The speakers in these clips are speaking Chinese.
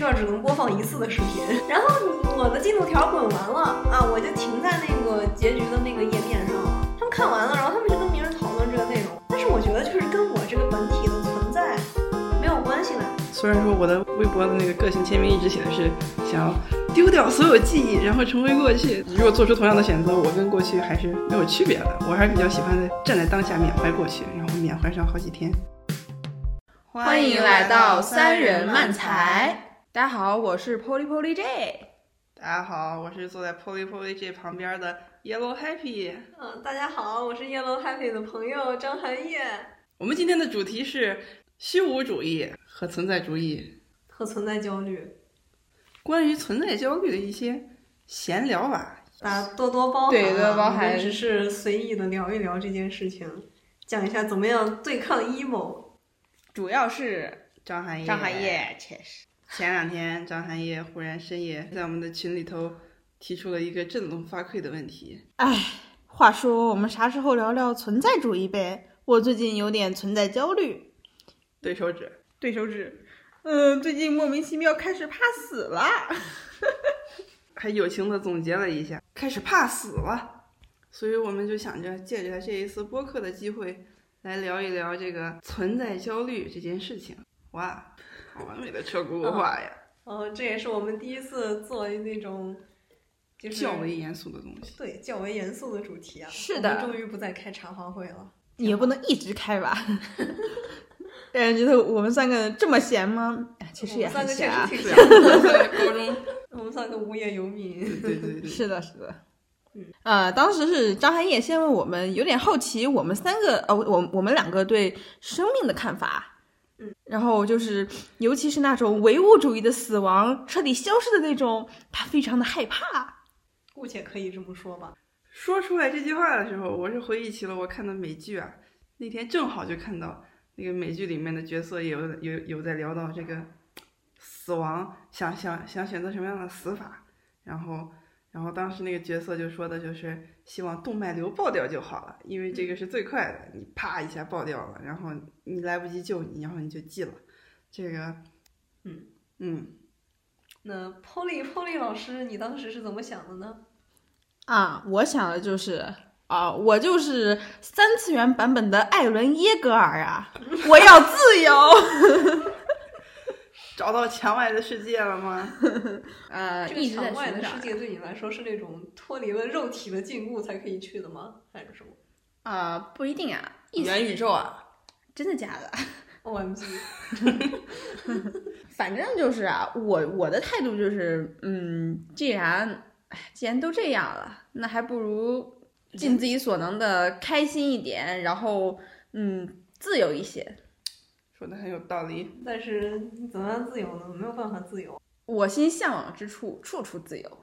段只能播放一次的视频。然后我的进度条滚完了啊，我就停在那个结局的那个页面上了。他们看完了，然后他们就跟别人讨论这个内容。但是我觉得就是跟我这个本体的存在没有关系的。虽然说我的微博的那个个性签名一直写的是想要丢掉所有记忆，然后成为过去。如果做出同样的选择，我跟过去还是没有区别的。我还是比较喜欢在站在当下缅怀过去，然后缅怀上好几天。欢迎来到三人漫才。大家好，我是 Polly Polly J。大家好，我是坐在 Polly Polly J 旁边的 Yellow Happy。嗯，大家好，我是 Yellow Happy 的朋友张涵叶。我们今天的主题是虚无主义和存在主义，和存在焦虑。关于存在焦虑的一些闲聊吧，大家多多包涵。对，多多包涵。只是随意的聊一聊这件事情，讲一下怎么样对抗 emo。主要是张涵叶，张涵叶确实。前两天，张涵夜忽然深夜在我们的群里头提出了一个振聋发聩的问题。哎，话说我们啥时候聊聊存在主义呗？我最近有点存在焦虑。对手指，对手指。嗯，最近莫名其妙开始怕死了。还友情的总结了一下，开始怕死了。所以我们就想着借着这一次播客的机会。来聊一聊这个存在焦虑这件事情，哇，好完美的车轱辘话呀！哦，这也是我们第一次做那种就是较为严肃的东西，对，较为严肃的主题啊。是的，终于不再开茶话会了，也不能一直开吧？让人觉得我们三个这么闲吗？其实也很闲啊。高中，我们三个无业游民。对对对，是的，是的。呃，当时是张涵夜先问我们，有点好奇我们三个，呃，我我们两个对生命的看法。嗯，然后就是，尤其是那种唯物主义的死亡彻底消失的那种，他非常的害怕。姑且可以这么说吧。说出来这句话的时候，我是回忆起了我看的美剧啊。那天正好就看到那个美剧里面的角色有有有在聊到这个死亡，想想想选择什么样的死法，然后。然后当时那个角色就说的就是希望动脉瘤爆掉就好了，因为这个是最快的，你啪一下爆掉了，然后你来不及救你，然后你就记了。这个，嗯嗯。那 Polly Polly 老师，你当时是怎么想的呢？啊，我想的就是啊，我就是三次元版本的艾伦耶格尔啊，我要自由。找到墙外的世界了吗？呃，这个墙外的世界对你来说是那种脱离了肉体的禁锢才可以去的吗？还是什么？啊，不一定啊，元宇宙啊，真的假的？OMG！反正就是啊，我我的态度就是，嗯，既然，哎，既然都这样了，那还不如尽自己所能的开心一点，然后，嗯，自由一些。说的很有道理，但是怎么样自由呢？没有办法自由。我心向往之处，处处自由。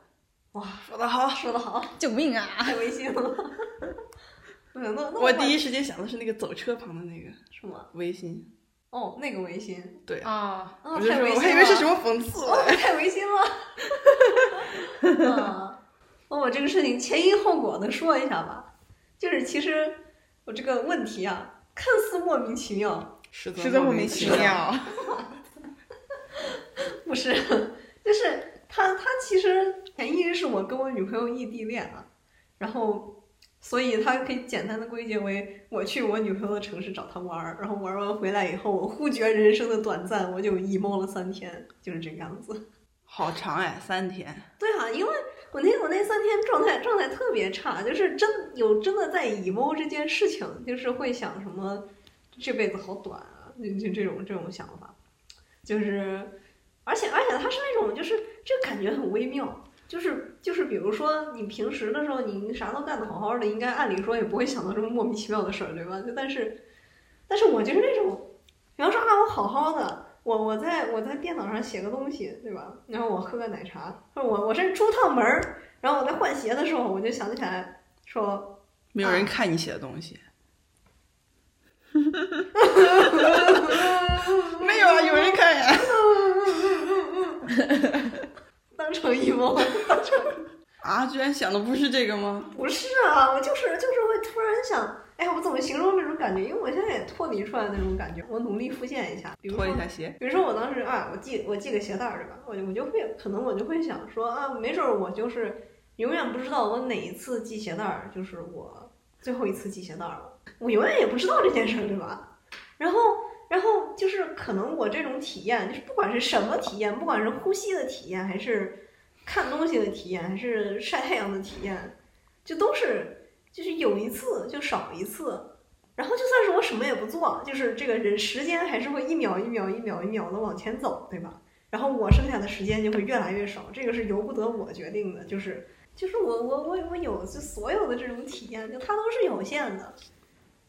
哇，说得好，说得好，救命啊！太违心了。那那我第一时间想的是那个走车旁的那个什么微信。哦，那个微信。对啊，我太我还以为是什么讽刺。哦，太违心了。啊，那我这个事情前因后果的说一下吧。就是其实我这个问题啊，看似莫名其妙。实在莫名其妙，不是，就是他他其实前因是我跟我女朋友异地恋啊，然后所以他可以简单的归结为我去我女朋友的城市找她玩儿，然后玩完回来以后，我忽觉人生的短暂，我就 emo 了三天，就是这个样子。好长哎，三天。对啊，因为我那我那三天状态状态特别差，就是真有真的在 emo 这件事情，就是会想什么。这辈子好短啊！就就这种这种想法，就是，而且而且他是那种就是这个感觉很微妙，就是就是比如说你平时的时候你啥都干得好好的，应该按理说也不会想到这么莫名其妙的事儿，对吧？就但是，但是我就是那种，比方说啊，我好好的，我我在我在电脑上写个东西，对吧？然后我喝个奶茶，或者我我甚至出趟门儿，然后我在换鞋的时候，我就想起来说，没有人看你写的东西。没有啊，有人看呀。当成一梦，啊！居然想的不是这个吗？不是啊，我就是就是会突然想，哎，我怎么形容这种感觉？因为我现在也脱离出来那种感觉，我努力复现一下。比如说脱一下鞋，比如说我当时啊，我系我系个鞋带儿，对吧？我就我就会可能我就会想说啊，没准儿我就是永远不知道我哪一次系鞋带儿就是我最后一次系鞋带儿了，我永远也不知道这件事儿，对吧？然后然后就是可能我这种体验，就是不管是什么体验，不管是呼吸的体验，还是看东西的体验，还是晒太阳的体验，就都是就是有一次就少一次。然后就算是我什么也不做，就是这个人时间还是会一秒一秒一秒一秒的往前走，对吧？然后我剩下的时间就会越来越少，这个是由不得我决定的，就是就是我我我我有就所有的这种体验，就它都是有限的，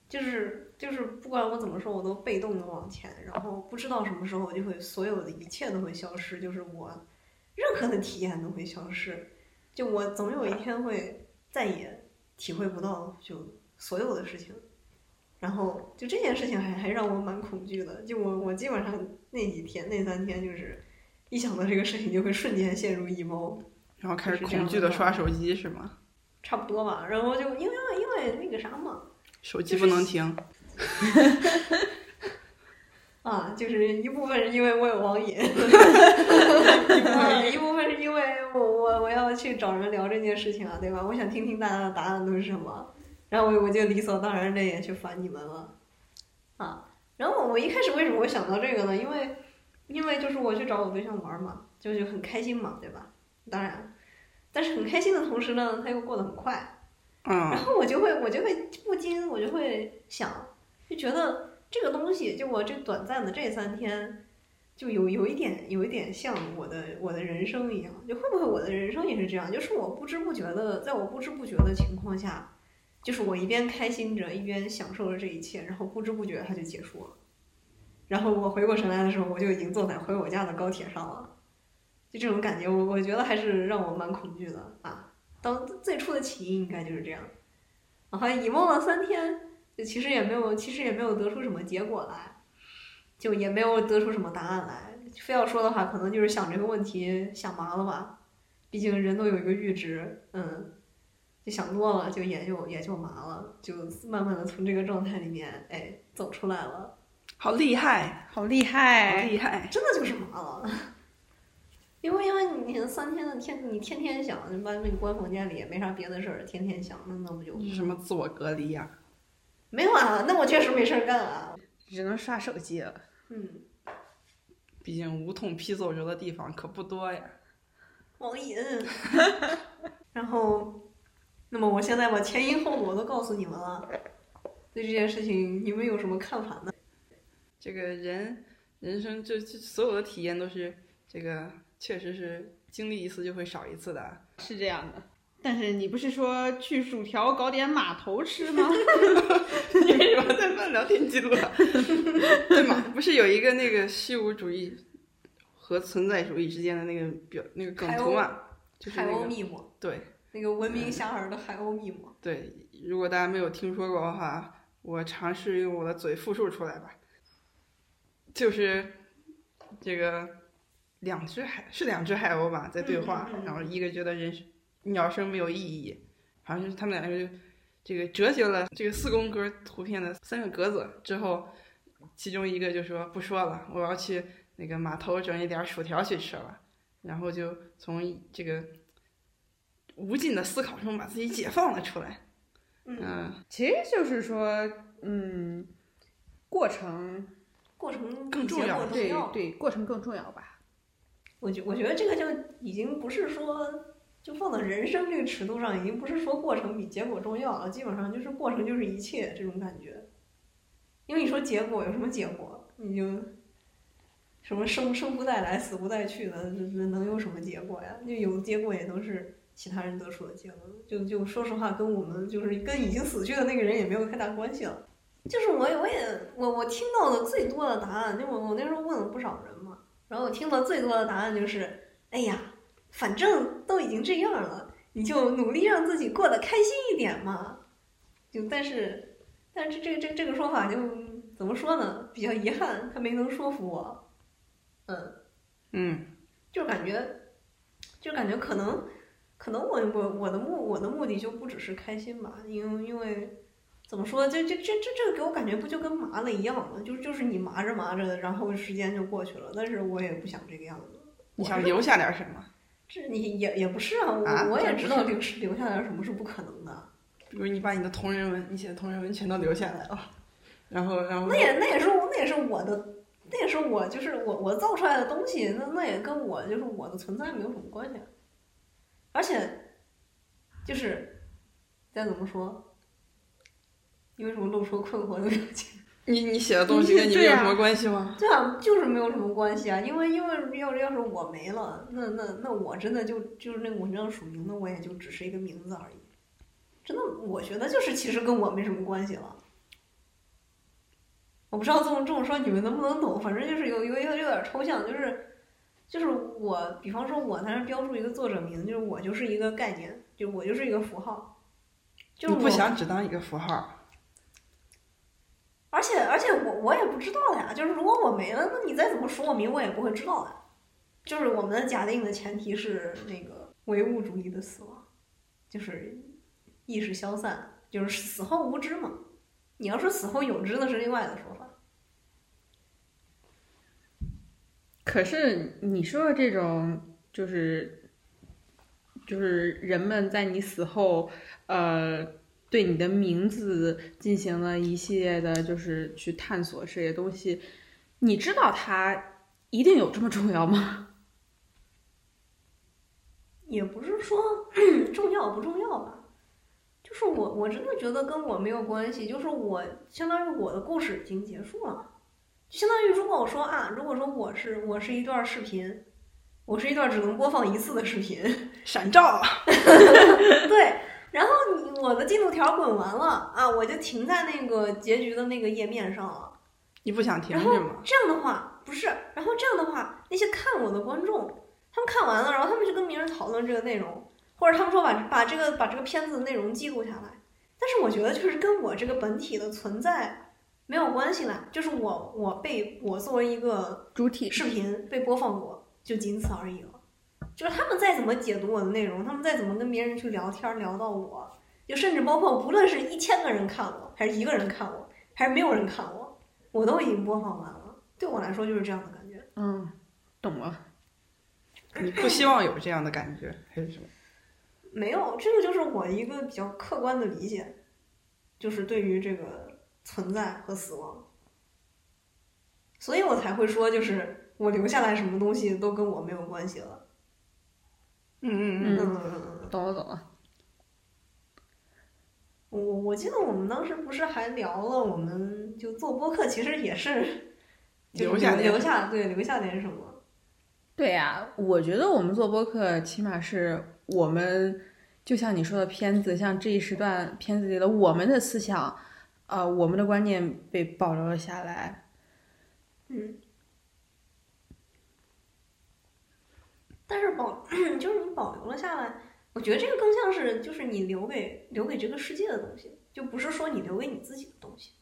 就是就是不管我怎么说，我都被动的往前，然后不知道什么时候就会所有的一切都会消失，就是我任何的体验都会消失，就我总有一天会再也体会不到就所有的事情。然后就这件事情还还让我蛮恐惧的，就我我基本上那几天那三天就是一想到这个事情就会瞬间陷入 emo，然后开始恐惧的的刷手机是吗？差不多吧。然后就因为因为那个啥嘛，手机不能停，啊，就是一部分是因为我有网瘾，一部分一部分是因为我我我要去找人聊这件事情啊，对吧？我想听听大家的答案都是什么，然后我我就理所当然的也去烦你们了，啊。然后我一开始为什么会想到这个呢？因为因为就是我去找我对象玩嘛，就就很开心嘛，对吧？当然，但是很开心的同时呢，他又过得很快，然，后我就会，我就会不禁，我就会想，就觉得这个东西，就我这短暂的这三天，就有有一点，有一点像我的我的人生一样，就会不会我的人生也是这样？就是我不知不觉的，在我不知不觉的情况下，就是我一边开心着，一边享受着这一切，然后不知不觉它就结束了。然后我回过神来的时候，我就已经坐在回我家的高铁上了。就这种感觉，我我觉得还是让我蛮恐惧的啊。当最初的起因应该就是这样。然后以梦了三天，就其实也没有，其实也没有得出什么结果来，就也没有得出什么答案来。非要说的话，可能就是想这个问题想麻了吧。毕竟人都有一个阈值，嗯，就想多了，就也就也就麻了，就慢慢的从这个状态里面，哎，走出来了。好厉害，好厉好害！厉害，真的就是麻了。因为因为你三天的天，你天天想，你把你关房间里也没啥别的事儿，天天想，那那不就什么自我隔离呀、没有啊？那我确实没事儿干啊。只能刷手机了。嗯，毕竟无痛批奏折的地方可不多呀。网瘾。然后，那么我现在把前因后果都告诉你们了，对这件事情你们有什么看法呢？这个人人生就就所有的体验都是这个，确实是经历一次就会少一次的。是这样的。但是你不是说去薯条搞点码头吃吗？你为什么在翻聊天记录啊？对吗？不是有一个那个虚无主义和存在主义之间的那个表那个梗图吗？就是海那个鸥密码，对那个闻名遐迩的海鸥密码。对，如果大家没有听说过的话，我尝试用我的嘴复述出来吧。就是这个两只海是两只海鸥吧，在对话，然后一个觉得人鸟生没有意义，好像是他们两个就这个折叠了这个四宫格图片的三个格子之后，其中一个就说不说了，我要去那个码头整一点薯条去吃了，然后就从这个无尽的思考中把自己解放了出来。嗯，嗯，其实就是说，嗯，过程过程更重要对。对，过程更重要吧？我觉我觉得这个就已经不是说，就放到人生这个尺度上，已经不是说过程比结果重要了，基本上就是过程就是一切这种感觉。因为你说结果有什么结果，你就什么生生不带来，死不带去的，这这能有什么结果呀？就有结果也都是其他人得出的结论。就就说实话，跟我们就是跟已经死去的那个人也没有太大关系了。就是我我也我我听到的最多的答案，就我我那时候问了不少人嘛。然后我听到最多的答案就是：“哎呀，反正都已经这样了，你就努力让自己过得开心一点嘛。”就但是，但是这这这这个说法就怎么说呢？比较遗憾，他没能说服我。嗯，嗯，就感觉，就感觉可能，可能我我我的目我的目的就不只是开心吧，因为因为怎么说？这这这这这个给我感觉不就跟麻了一样吗？就是就是你麻着麻着，然后时间就过去了。但是我也不想这个样子。你想留下点什么？这你也也不是啊，我、啊我也知道留留下点什么是不可能的。比如你把你的同人文，你写的同人文全都留下来了，然后然后那也那也是我那也是我的，那也是我就是我我造出来的东西，那那也跟我就是我的存在没有什么关系啊。而且就是再怎么说，你为什么露出困惑的表情？你你写的东西跟你有什么关系吗？对啊，就是没有什么关系啊，因为因为要要是我没了，那那那我真的就就是那个文章署名，那我也就只是一个名字而已。真的，我觉得就是其实跟我没什么关系了。我不知道这么这么说你们能不能懂，反正就是有有有有点抽象，就是就是我，比方说我在那标注一个作者名，就是我就是一个概念，就我就是一个符号，就是我不想只当一个符号？而且而且我我也不知道呀，就是如果我没了，那你再怎么署我名，我也不会知道的。就是我们假定的前提是那个唯物主义的死亡，就是意识消散，就是死后无知嘛。你要说死后有知，那是另外的说法。可是你说的这种，就是就是人们在你死后，呃，对你的名字进行了一系列的，就是去探索这些东西，你知道它一定有这么重要吗？也不是说 重要不重要吧，就是我我真的觉得跟我没有关系，就是我相当于我的故事已经结束了，就相当于如果我说啊，如果说我是我是一段视频，我是一段只能播放一次的视频，闪照，对，然后你我的进度条滚完了啊，我就停在那个结局的那个页面上了。你不想停是吗？这样的话不是，然后这样的话，那些看我的观众，他们看完了，然后他们就跟别人讨论这个内容，或者他们说把把这个把这个片子的内容记录下来。但是我觉得就是跟我这个本体的存在没有关系啦，就是我我被我作为一个主体视频被播放过，就仅此而已了。就是他们再怎么解读我的内容，他们再怎么跟别人去聊天聊到我，就甚至包括无论是一千个人看我，还是一个人看我，还是没有人看我，我都已经播放完了。对我来说就是这样的感觉。嗯，懂了。你不 希望有这样的感觉还是什么？没有，这个就是我一个比较客观的理解，就是对于这个存在和死亡，所以我才会说，就是我留下来什么东西都跟我没有关系了。嗯嗯嗯，嗯嗯，嗯嗯。懂了懂了。我我记得我们当时不是还聊了，我们就做播客，其实也是留下留下对留下点什么。对呀、我觉得我们做播客，起码是我们就像你说的片子，像这一时段片子里的我们的思想，呃，我们的观念被保留了下来。嗯，但是保 就是你保留了下来，我觉得这个更像是就是你留给留给这个世界的东西，就不是说你留给你自己的东西。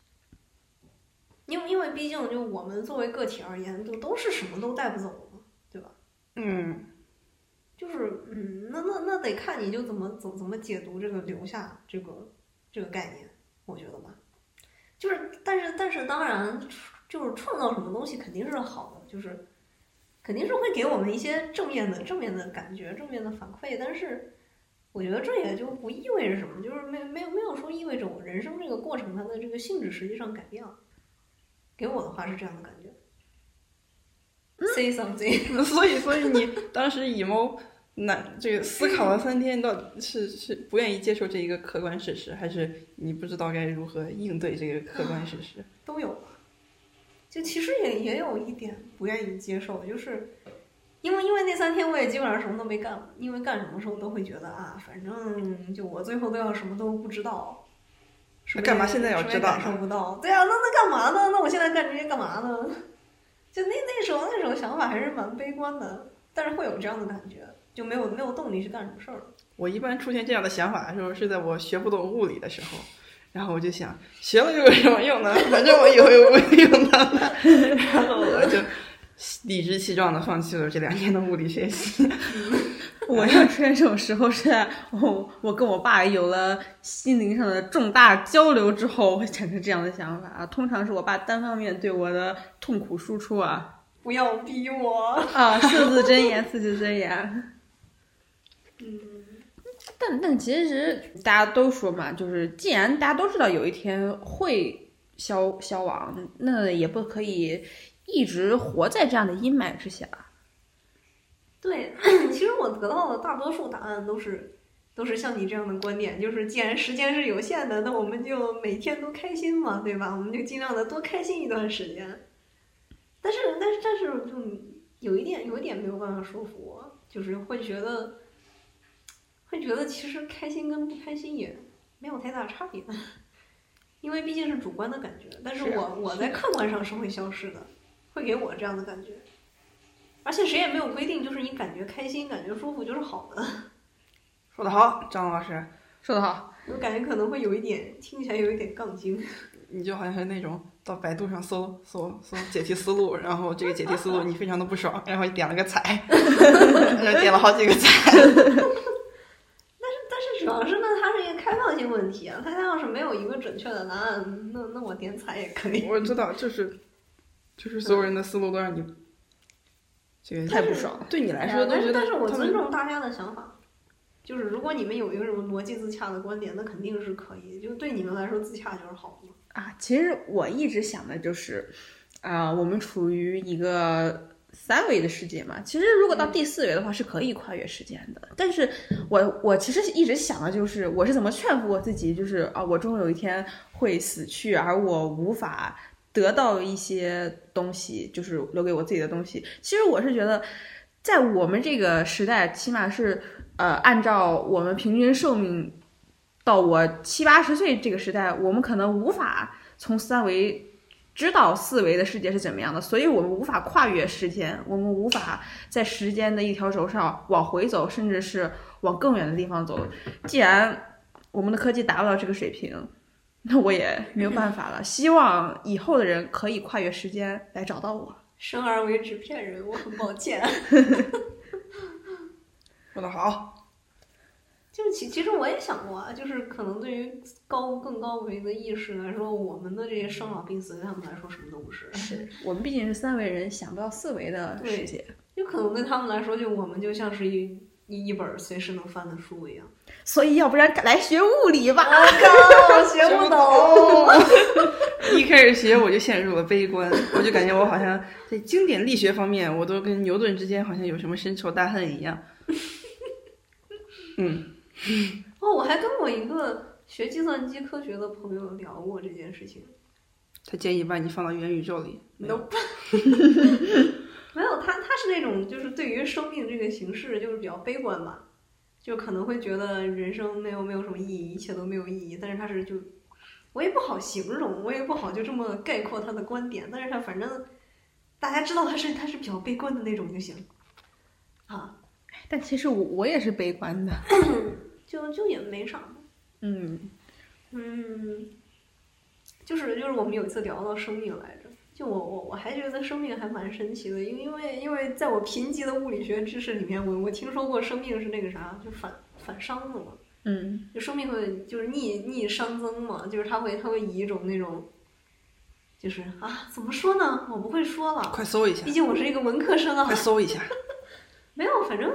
因为因为毕竟就我们作为个体而言，都都是什么都带不走的嘛，对吧？嗯，就是嗯，那那那得看你就怎么怎么怎么解读这个留下这个这个概念，我觉得吧。就是，但是但是当然，就是创造什么东西肯定是好的，就是肯定是会给我们一些正面的正面的感觉、正面的反馈。但是我觉得这也就不意味着什么，就是没没有没有说意味着我人生这个过程它的这个性质实际上改变了。给我的话是这样的感觉。Say something。所以所以你当时以谋难这个思考了三天，到底是是不愿意接受这一个客观事实，还是你不知道该如何应对这个客观事实？都有吧。就其实也也有一点不愿意接受，就是因为因为那三天我也基本上什么都没干，因为干什么时候都会觉得啊，反正就我最后都要什么都不知道。是不是干嘛现在要知道感受不到？对啊，那那干嘛呢？那我现在干这些干嘛呢？就那那时候那时候想法还是蛮悲观的，但是会有这样的感觉，就没有没有动力去干什么事儿。我一般出现这样的想法的时候，是在我学不懂物理的时候，然后我就想，学了又有什么用呢？反正我以后又不会用到了，然后我就理直气壮的放弃了这两年的物理学习。我要出现这种时候是在我我跟我爸有了心灵上的重大交流之后，会产生这样的想法啊。通常是我爸单方面对我的痛苦输出啊不要逼我。啊，四字真言，四字真言。嗯，但但其实大家都说嘛，就是既然大家都知道有一天会消消亡，那也不可以一直活在这样的阴霾之下。对，其实我得到的大多数答案都是都是像你这样的观点，就是既然时间是有限的，那我们就每天都开心嘛，对吧？我们就尽量的多开心一段时间。但是但是但是就有一点有一点没有办法说服我，就是会觉得会觉得其实开心跟不开心也没有太大差别，因为毕竟是主观的感觉。但是我我在客观上是会消失的，会给我这样的感觉。而且谁也没有规定，就是你感觉开心、感觉舒服就是好的。说得好，张老师，说得好，我感觉可能会有一点，听起来有一点杠精。你就好像是那种到百度上搜搜搜解题思路，然后这个解题思路你非常的不爽，然后你点了个踩，然后点了好几个踩。但是主要是呢，它是一个开放性问题啊，它要是没有一个准确的答案，那那我点彩也可以。我知道，就是就是所有人的思路都让你这个太不爽了。对你来说都但是觉得但是我尊重大家的想法，就是如果你们有一个什么逻辑自洽的观点，那肯定是可以，就对你们来说自洽就是好的。啊，其实我一直想的就是，啊、我们处于一个三维的世界嘛。其实如果到第四维的话，是可以跨越时间的。但是我我其实一直想的就是，我是怎么劝服我自己，就是啊，我终有一天会死去，而我无法得到一些东西，就是留给我自己的东西。其实我是觉得，在我们这个时代，起码是呃，按照我们平均寿命。到我七八十岁这个时代，我们可能无法从三维知道四维的世界是怎么样的，所以我们无法跨越时间，我们无法在时间的一条轴上往回走，甚至是往更远的地方走。既然我们的科技达不到这个水平，那我也没有办法了。希望以后的人可以跨越时间来找到我。生而为纸片人，我很抱歉。说的好，就是其其实我也想过啊，就是可能对于高更高维的意识来说，我们的这些生老病死对他们来说什么都不是。是我们毕竟是三维人，想不到四维的世界。有可能对他们来说，就我们就像是一一一本随时能翻的书一样。所以，要不然来学物理吧。我靠，学不懂。一开始学我就陷入了悲观，我就感觉我好像在经典力学方面，我都跟牛顿之间好像有什么深仇大恨一样。嗯，哦，我还跟我一个学计算机科学的朋友聊过这件事情。他建议把你放到元宇宙里。Nope 是那种就是对于生命这个形式就是比较悲观吧，就可能会觉得人生没有没有什么意义，一切都没有意义。但是他是就我也不好形容，我也不好就这么概括他的观点。但是他反正大家知道他是他是比较悲观的那种就行啊，但其实我我也是悲观的。就就也没啥。嗯，嗯，就是就是我们有一次聊到生命来着，就我我我还觉得生命还蛮神奇的，因因为因为在我贫瘠的物理学知识里面，我我听说过生命是那个啥，就反反熵的嘛，嗯，就生命会就是逆逆熵增嘛，就是它会它会以一种那种，就是啊怎么说呢，我不会说了，快搜一下毕，竟我是一个文科生啊快，搜一下。没有，反正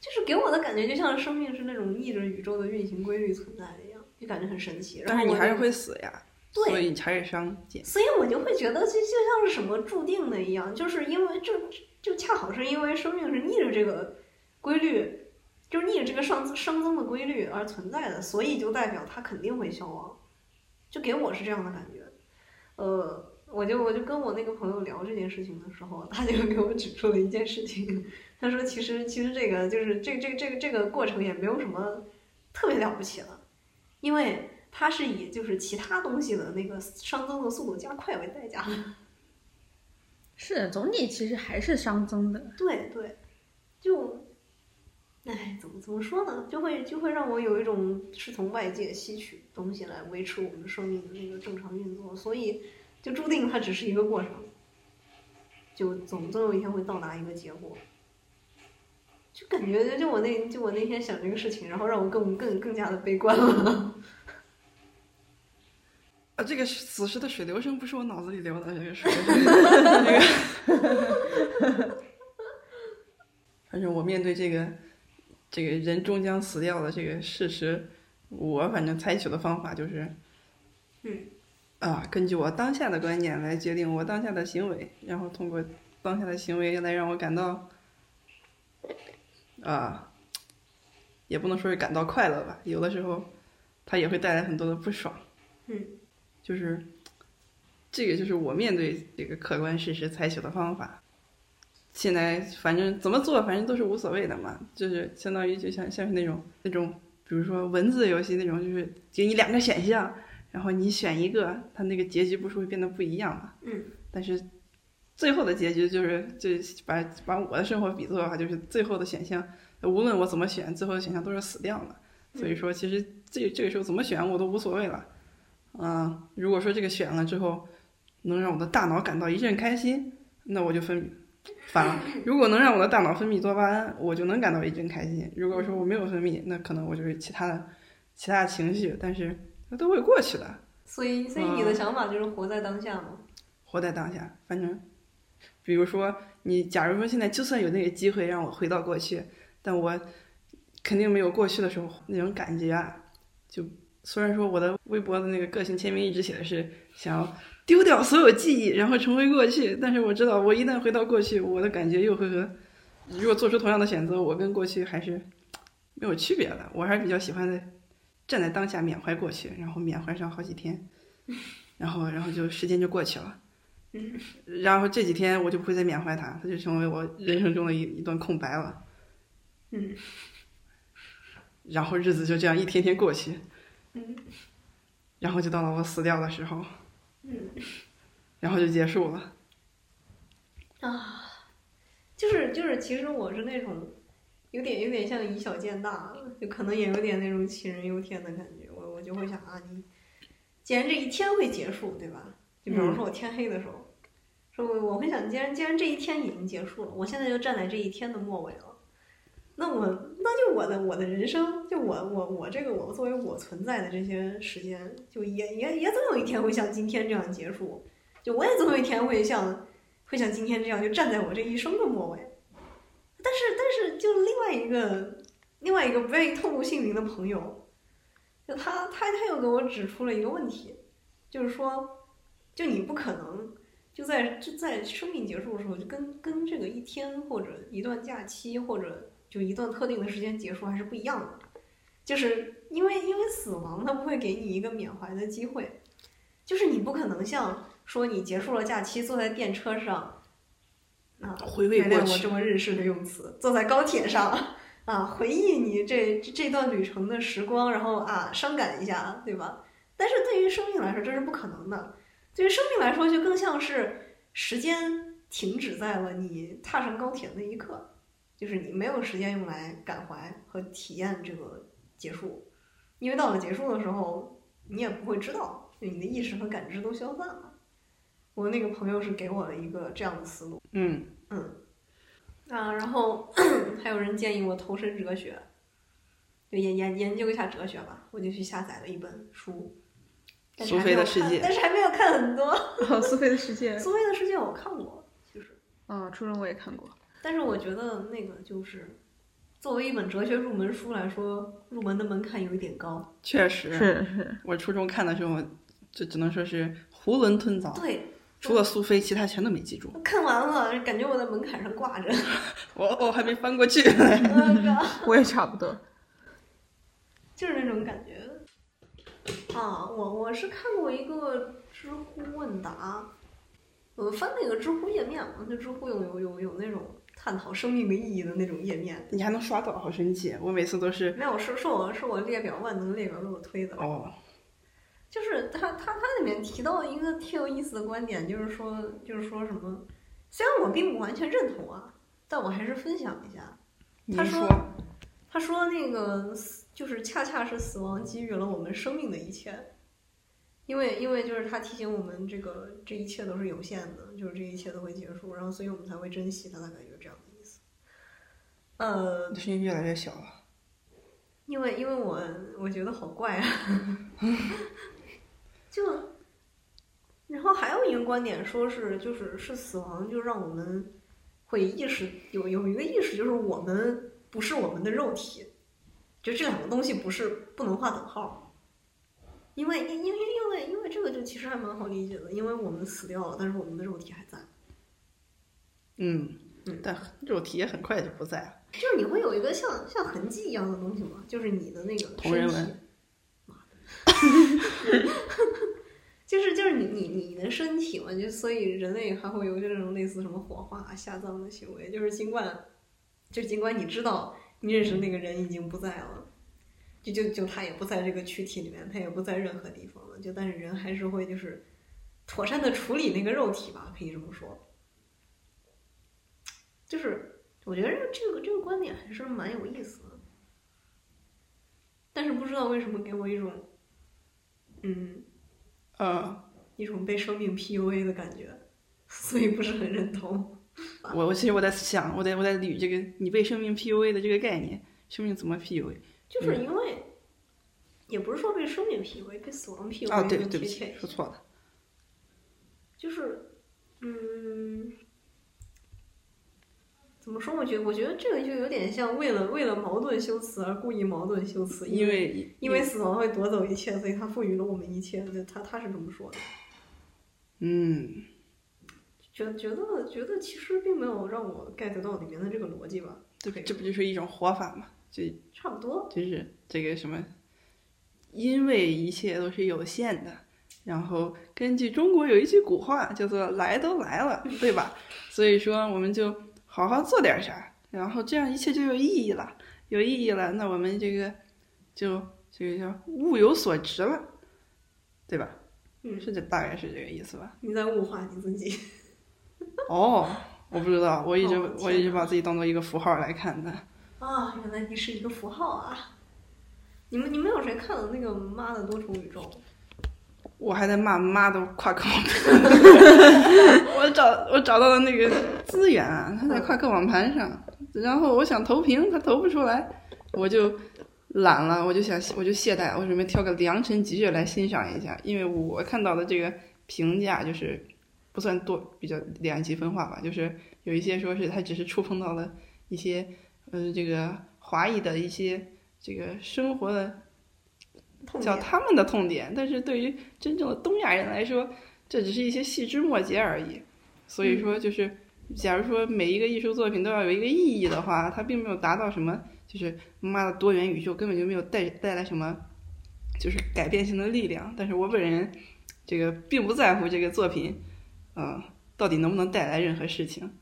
就是给我的感觉就像生命是那种逆着宇宙的运行规律存在的一样，就感觉很神奇。但是你还是会死呀，对所以你才是伤减。所以我就会觉得这就像是什么注定的一样，就是因为就就恰好是因为生命是逆着这个规律，就是逆着这个上熵增的规律而存在的，所以就代表它肯定会消亡，就给我是这样的感觉。呃，我就我就跟我那个朋友聊这件事情的时候，他就给我指出了一件事情，他说其实其实这个就是这这这个这个过程也没有什么特别了不起的，因为。它是以就是其他东西的那个熵增的速度加快为代价的。是总体其实还是熵增的。对对，就，哎，怎么怎么说呢？就会就会让我有一种是从外界吸取东西来维持我们生命的那个正常运作，所以就注定它只是一个过程，就总总有一天会到达一个结果。就感觉就我那就我那天想这个事情，然后让我更更更加的悲观了。啊，这个死时的水流声不是我脑子里流的，这个水流声，那个，反正我面对这个这个人终将死掉的这个事实，我反正采取的方法就是，嗯，啊，根据我当下的观念来决定我当下的行为，然后通过当下的行为来让我感到，啊，也不能说是感到快乐吧，有的时候它也会带来很多的不爽。嗯。就是这个，就是我面对这个客观事实采取的方法。现在反正怎么做，反正都是无所谓的嘛。就是相当于就像像是那种那种，比如说文字游戏那种，就是给你两个选项，然后你选一个，它那个结局不是会变得不一样嘛？嗯。但是最后的结局就是就把把我的生活比作的话，就是最后的选项，无论我怎么选，最后的选项都是死掉的。所以说，其实这这个时候怎么选我都无所谓了。嗯，如果说这个选了之后能让我的大脑感到一阵开心，那我就分泌；反了，如果能让我的大脑分泌多巴胺，我就能感到一阵开心。如果说我没有分泌，那可能我就是其他的其他的情绪，但是那都会过去的。所以，所以你的想法就是活在当下吗？活在当下，反正，比如说你，假如说现在就算有那个机会让我回到过去，但我肯定没有过去的时候那种感觉啊，就。虽然说我的微博的那个个性签名一直写的是想要丢掉所有记忆，然后重回过去，但是我知道我一旦回到过去，我的感觉又会和如果做出同样的选择，我跟过去还是没有区别的。我还是比较喜欢在站在当下缅怀过去，然后缅怀上好几天，然后然后就时间就过去了，然后这几天我就不会再缅怀他，他就成为我人生中的一一段空白了，嗯，然后日子就这样一天天过去。嗯，然后就到了我死掉的时候，嗯，然后就结束了。啊，就是就是，其实我是那种有点有点像以小见大，就可能也有点那种杞人忧天的感觉。我我就会想啊，你既然这一天会结束，对吧？就比如说我天黑的时候，说我我会想，既然既然这一天已经结束了，我现在就站在这一天的末尾了。那我那就我的我的人生，就我我我这个我作为我存在的这些时间，就也也也总有一天会像今天这样结束，就我也总有一天会像会像今天这样就站在我这一生的末尾。但是但是就另外一个另外一个不愿意透露姓名的朋友，就他他他又给我指出了一个问题，就是说，就你不可能就在就在生命结束的时候就跟跟这个一天或者一段假期或者。就一段特定的时间结束还是不一样的，就是因为因为死亡它不会给你一个缅怀的机会，就是你不可能像说你结束了假期坐在电车上，啊，回味过去，我这么日式的用词，坐在高铁上啊，回忆你这这段旅程的时光，然后啊伤感一下，对吧？但是对于生命来说这是不可能的，对于生命来说就更像是时间停止在了你踏上高铁那一刻。就是你没有时间用来感怀和体验这个结束，因为到了结束的时候，你也不会知道，就你的意识和感知都消散了。我那个朋友是给我了一个这样的思路，嗯嗯啊，然后 还有人建议我投身哲学，就研研研究一下哲学吧，我就去下载了一本书，苏菲的世界，但是还没有看很多。苏菲的世界，苏菲的世界我看过，就是，啊，初中我也看过。但是我觉得那个就是，作为一本哲学入门书来说，入门的门槛有一点高。确实，是是。我初中看的时候，就只能说是囫囵吞枣。对。除了苏菲，其他全都没记住。看完了，感觉我在门槛上挂着。我我还没翻过去。我也差不多。就是那种感觉。啊，我我是看过一个知乎问答，我翻那个知乎页面嘛，就知乎有有有有那种。探讨生命的意义的那种页面，你还能刷到，好神奇！我每次都是没有，是是我是我列表万能列表给我推的。哦，就是他他他里面提到一个挺有意思的观点，就是说就是说什么，虽然我并不完全认同啊，但我还是分享一下。他说他说那个就是恰恰是死亡给予了我们生命的一切。因为，因为就是他提醒我们，这个这一切都是有限的，就是这一切都会结束，然后所以我们才会珍惜它，大概就是这样的意思。呃声音越来越小了。因为因为我我觉得好怪啊，就，然后还有一个观点说是就是是死亡就让我们会意识有有一个意识就是我们不是我们的肉体，就这两个东西不是不能画等号，因为因因因因为因为这个就其实还蛮好理解的，因为我们死掉了，但是我们的肉体还在，嗯嗯，但肉体也很快就不在了。就是你会有一个像像痕迹一样的东西吗，就是你的那个同人身体文。就是就是你你你的身体嘛，就所以人类还会有这种类似什么火化、下葬的行为，就是尽管就尽管你知道你认识的那个人已经不在了，就就就他也不在这个躯体里面，他也不在任何地方了，就但是人还是会就是妥善的处理那个肉体吧，可以这么说。就是我觉得这个这个观点还是蛮有意思的，但是不知道为什么给我一种嗯。呃，一种被生命 PUA 的感觉，所以不是很认同。我我其实我在想，我在我在捋这个你被生命 PUA 的这个概念，生命怎么 PUA？就是因为，也不是说被生命 PUA，被死亡 PUA 啊，对对不起说错了。就是，嗯，怎么说？我觉得，我觉得这个就有点像为了为了矛盾修辞而故意矛盾修辞，因为为因为死亡会夺走一切，所以他赋予了我们一切。就他他是这么说的。嗯，觉觉得觉得其实并没有让我 get 到里面的这个逻辑吧，对这不就是一种活法嘛？就差不多。就是这个什么，因为一切都是有限的，然后根据中国有一句古话叫做“来都来了 ”，对吧？所以说我们就好好做点啥，然后这样一切就有意义了，有意义了，那我们这个就这个叫物有所值了，对吧？嗯是这大概是这个意思吧？你在物化你自己。哦，我不知道，我一直、哦我一直把自己当做一个符号来看的。啊，原来你是一个符号啊！你们你们有谁看了那个《妈的多重宇宙》？我还在骂妈的夸克网盘，我找我找到了那个资源啊，它在夸克网盘上，然后我想投屏，它投不出来，我就懒了，我就想我就懈怠，我准备挑个良辰吉日来欣赏一下，因为我看到的这个评价就是不算多，比较两极分化吧，就是有一些说是它只是触碰到了一些呃这个华裔的一些这个生活的叫他们的痛点，但是对于真正的东亚人来说，这只是一些细枝末节而已。所以说，就是假如说每一个艺术作品都要有一个意义的话，它并没有达到什么，就是妈的多元宇宙根本就没有带带来什么，就是改变性的力量。但是我本人这个并不在乎这个作品，嗯、到底能不能带来任何事情。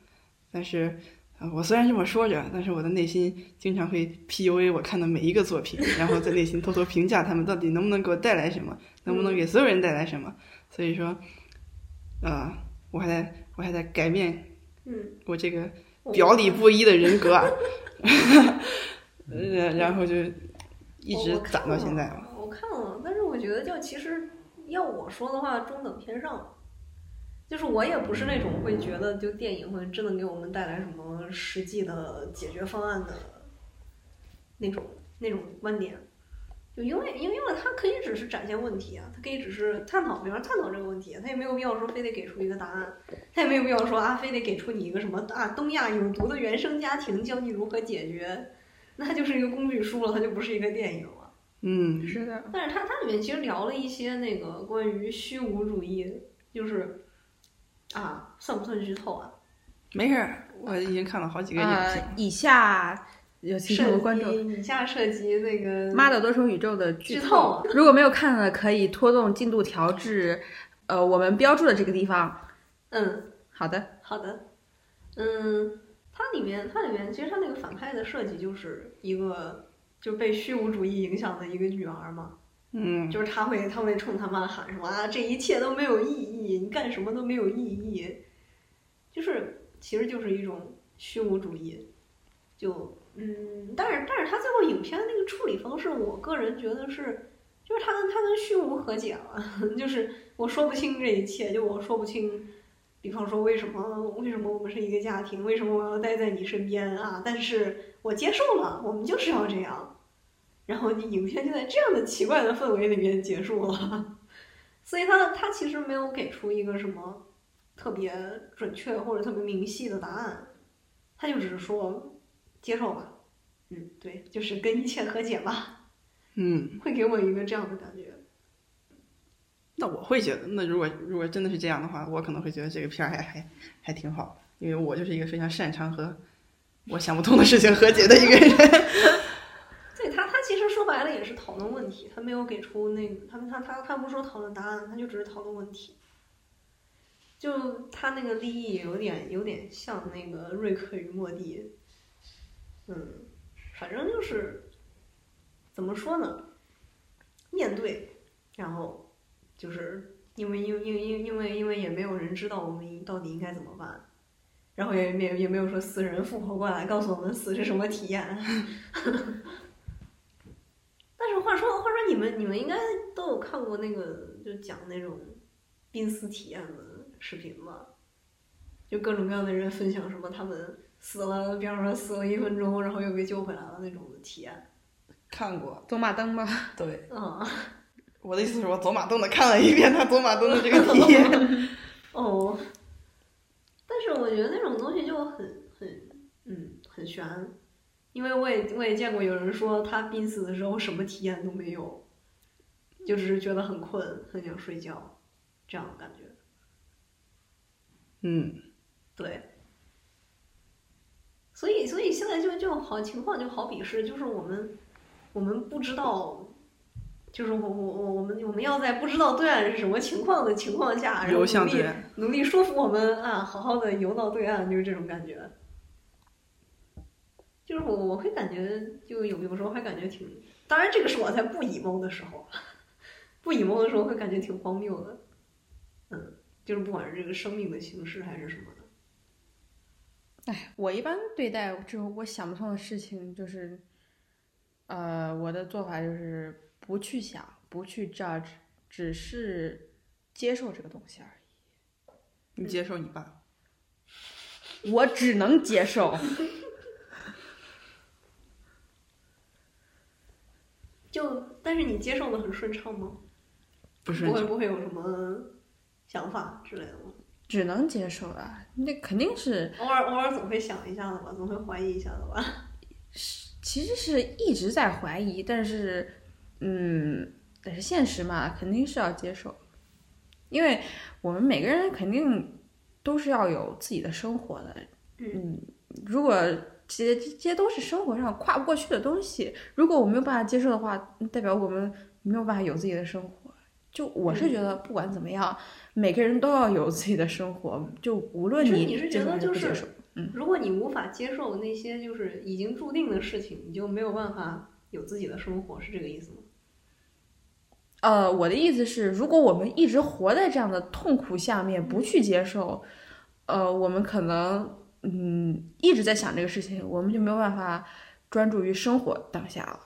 但是，呃我虽然这么说着，但是我的内心经常会 PUA 我看的每一个作品，然后在内心偷偷评价他们到底能不能给我带来什么，能不能给所有人带来什么。所以说，呃，我还在我还在改变嗯，我这个表里不一的人格啊，呃，然后就一直攒到现在。我看了，但是我觉得就其实要我说的话，中等偏上。就是我也不是那种会觉得就电影会真的给我们带来什么实际的解决方案的那种那种观点。就因为因为因为它可以只是展现问题啊，它可以只是探讨，比方探讨这个问题，它也没有必要说非得给出一个答案，它也没有必要说啊非得给出你一个什么啊东亚有毒的原生家庭教你如何解决，那就是一个工具书了，它就不是一个电影了。嗯，是的，但是它它里面其实聊了一些那个关于虚无主义，就是啊算不算剧透啊？没事儿，我已经看了好几个影呃评。，以下有请各位观众。以下涉及那个妈的多重宇宙的剧剧透如果没有看的，可以拖动进度条至呃我们标注的这个地方。嗯。好的，好的，嗯，它里面它里面其实它那个反派的设计就是一个就被虚无主义影响的一个女儿嘛，嗯，就是他会他会冲他妈喊什么啊，这一切都没有意义，你干什么都没有意义，就是其实就是一种虚无主义，就嗯，但是但是他最后影片的那个处理方式，我个人觉得是。就是他跟他跟虚无和解了，就是我说不清这一切，就我说不清比方说为什么为什么我们是一个家庭，为什么我要待在你身边啊？但是我接受了，我们就是要这样。然后你影片就在这样的奇怪的氛围里面结束了，所以他他其实没有给出一个什么特别准确或者特别明细的答案，他就只是说接受吧，嗯，对，就是跟一切和解吧，嗯，会给我一个这样的感觉。那我会觉得，那如果如果真的是这样的话，我可能会觉得这个片儿还还还挺好，因为我就是一个非常擅长和我想不通的事情和解的一个人。说白了也是讨论问题，他没有给出那个，他他他他不说讨论答案，他就只是讨论问题。就他那个利益有点有点像那个瑞克与莫蒂，嗯，反正就是怎么说呢？面对，然后就是因为因为因因因为因为也没有人知道我们到底应该怎么办，然后也没有也没有说死人复活过来告诉我们死是什么体验。你们你们应该都有看过那个就讲那种濒死体验的视频吧？就各种各样的人分享什么他们死了，比方说死了一分钟，然后又被救回来了那种的体验。看过，走马灯吗？对，嗯，我的意思是我走马灯的看了一遍他走马灯的这个体验。哦，但是我觉得那种东西就很很嗯很悬，因为我也我也见过有人说他濒死的时候什么体验都没有，就只是觉得很困，很想睡觉，这样的感觉。嗯，对，所以所以现在就就好情况就好比是就是我们我们不知道，就是我我我我们我们要在不知道对岸是什么情况的情况下，然后努力努力说服我们啊，好好的游到对岸，就是这种感觉。就是我我会感觉就有有时候还感觉挺，当然这个是我在不 emo 的时候，不 emo 的时候会感觉挺荒谬的，嗯，就是不管是这个生命的形式还是什么的。哎，我一般对待这种我想不通的事情，就是，呃，我的做法就是不去想，不去 judge，只是接受这个东西而已你接受你爸。我只能接受。就但是你接受的很顺畅吗？不是不会不会有什么想法之类的吗？只能接受啊，那肯定是，偶尔偶尔总会想一下的吧，总会怀疑一下的吧。是 其实是一直在怀疑，但是，嗯，但是现实嘛，肯定是要接受，因为我们每个人肯定都是要有自己的生活的，嗯，如果这些这些都是生活上跨不过去的东西，如果我没有办法接受的话，代表我们没有办法有自己的生活。就我是觉得，不管怎么样，每个人都要有自己的生活，就无论是你你是觉得就是。如果你无法接受那些就是已经注定的事情，你就没有办法有自己的生活，是这个意思吗？呃，我的意思是，如果我们一直活在这样的痛苦下面，不去接受，呃，我们可能嗯一直在想这个事情，我们就没有办法专注于生活当下了。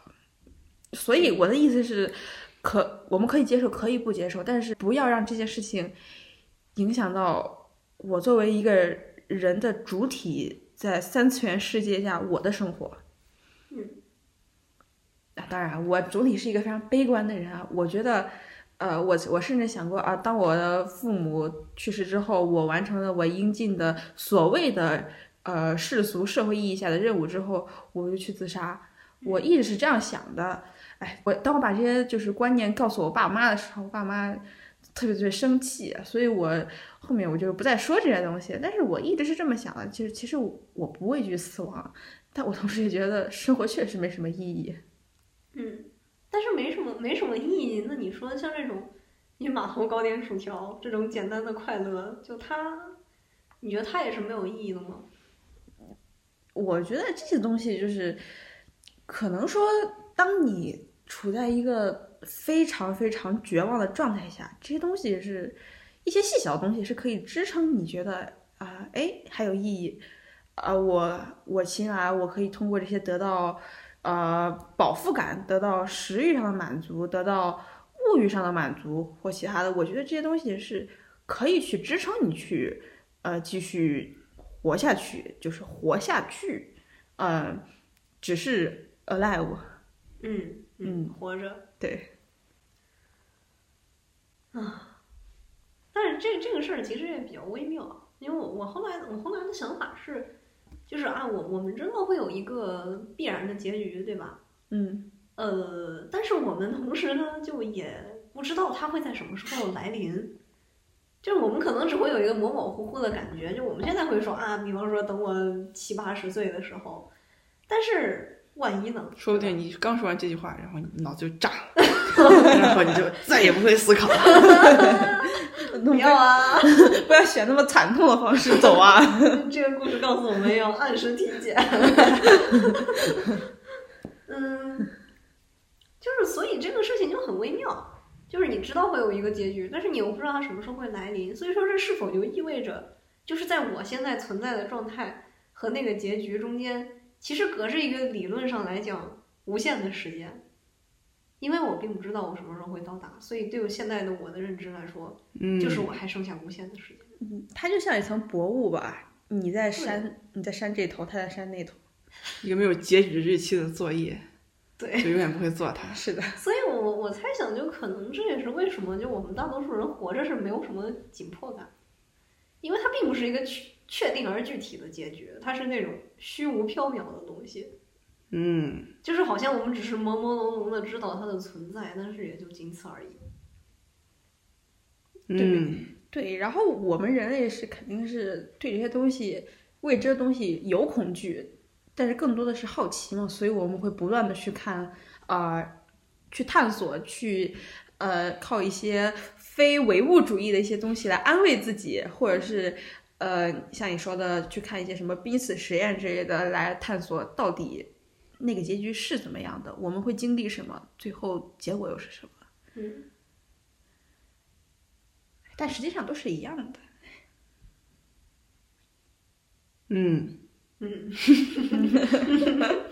所以我的意思是，可我们可以接受，可以不接受，但是不要让这件事情影响到我作为一个人的主体在三次元世界下我的生活。嗯。啊，当然，我总体是一个非常悲观的人啊。我觉得，呃，我我甚至想过啊，当我的父母去世之后，我完成了我应尽的所谓的呃世俗社会意义下的任务之后，我就去自杀。我一直是这样想的。哎，我当我把这些就是观念告诉我爸妈的时候，我爸妈特别特别生气，所以我后面我就不再说这些东西。但是我一直是这么想的，其实其实我我不畏惧死亡，但我同时也觉得生活确实没什么意义。嗯，但是没什么没什么意义。那你说像这种，你码头糕点薯条这种简单的快乐，就它，你觉得它也是没有意义的吗？我觉得这些东西就是，可能说，当你处在一个非常非常绝望的状态下，这些东西是一些细小的东西，是可以支撑你觉得啊，哎，还有意义，啊，我我起码我可以通过这些得到呃饱腹感，得到食欲上的满足，得到物欲上的满足或其他的，我觉得这些东西是可以去支撑你去呃继续活下去，就是活下去，呃，只是 alive，嗯嗯活着。对，啊但是这这个事儿其实也比较微妙，因为我我后来我后来的想法是，就是啊，我我们真的会有一个必然的结局，对吧？嗯呃，但是我们同时呢，就也不知道它会在什么时候来临。就是我们可能只会有一个模模糊糊的感觉，就我们现在会说啊，比方说等我七八十岁的时候，但是万一呢？说不定你刚说完这句话，然后你脑子就炸了，然后你就再也不会思考。不要啊！不要选那么惨痛的方式走啊！这个故事告诉我们要按时体检。嗯，就是所以这个事情就很微妙，就是你知道会有一个结局，但是你又不知道它什么时候会来临。所以说，这是否就意味着，就是在我现在存在的状态和那个结局中间，其实隔着一个理论上来讲无限的时间。因为我并不知道我什么时候会到达，所以对我现在的我的认知来说，嗯，就是我还剩下无限的时间。它就像一层薄雾吧，你在山，你在山这头，他在山那头。一个没有截止日期的作业，对，就永远不会做它。是的，所以我我猜想，就可能这也是为什么就我们大多数人活着是没有什么紧迫感，因为它并不是一个确确定而具体的结局，它是那种虚无缥缈的东西，嗯，就是好像我们只是朦朦胧胧的知道它的存在，但是也就仅此而已。嗯，对。然后我们人类是肯定是对这些东西未知的东西有恐惧，但是更多的是好奇嘛，所以我们会不断的去看，呃，去探索，去呃靠一些非唯物主义的一些东西来安慰自己，或者是呃像你说的去看一些什么濒死实验之类的来探索到底那个结局是怎么样的，我们会经历什么，最后结果又是什么。嗯，但实际上都是一样的。嗯，嗯，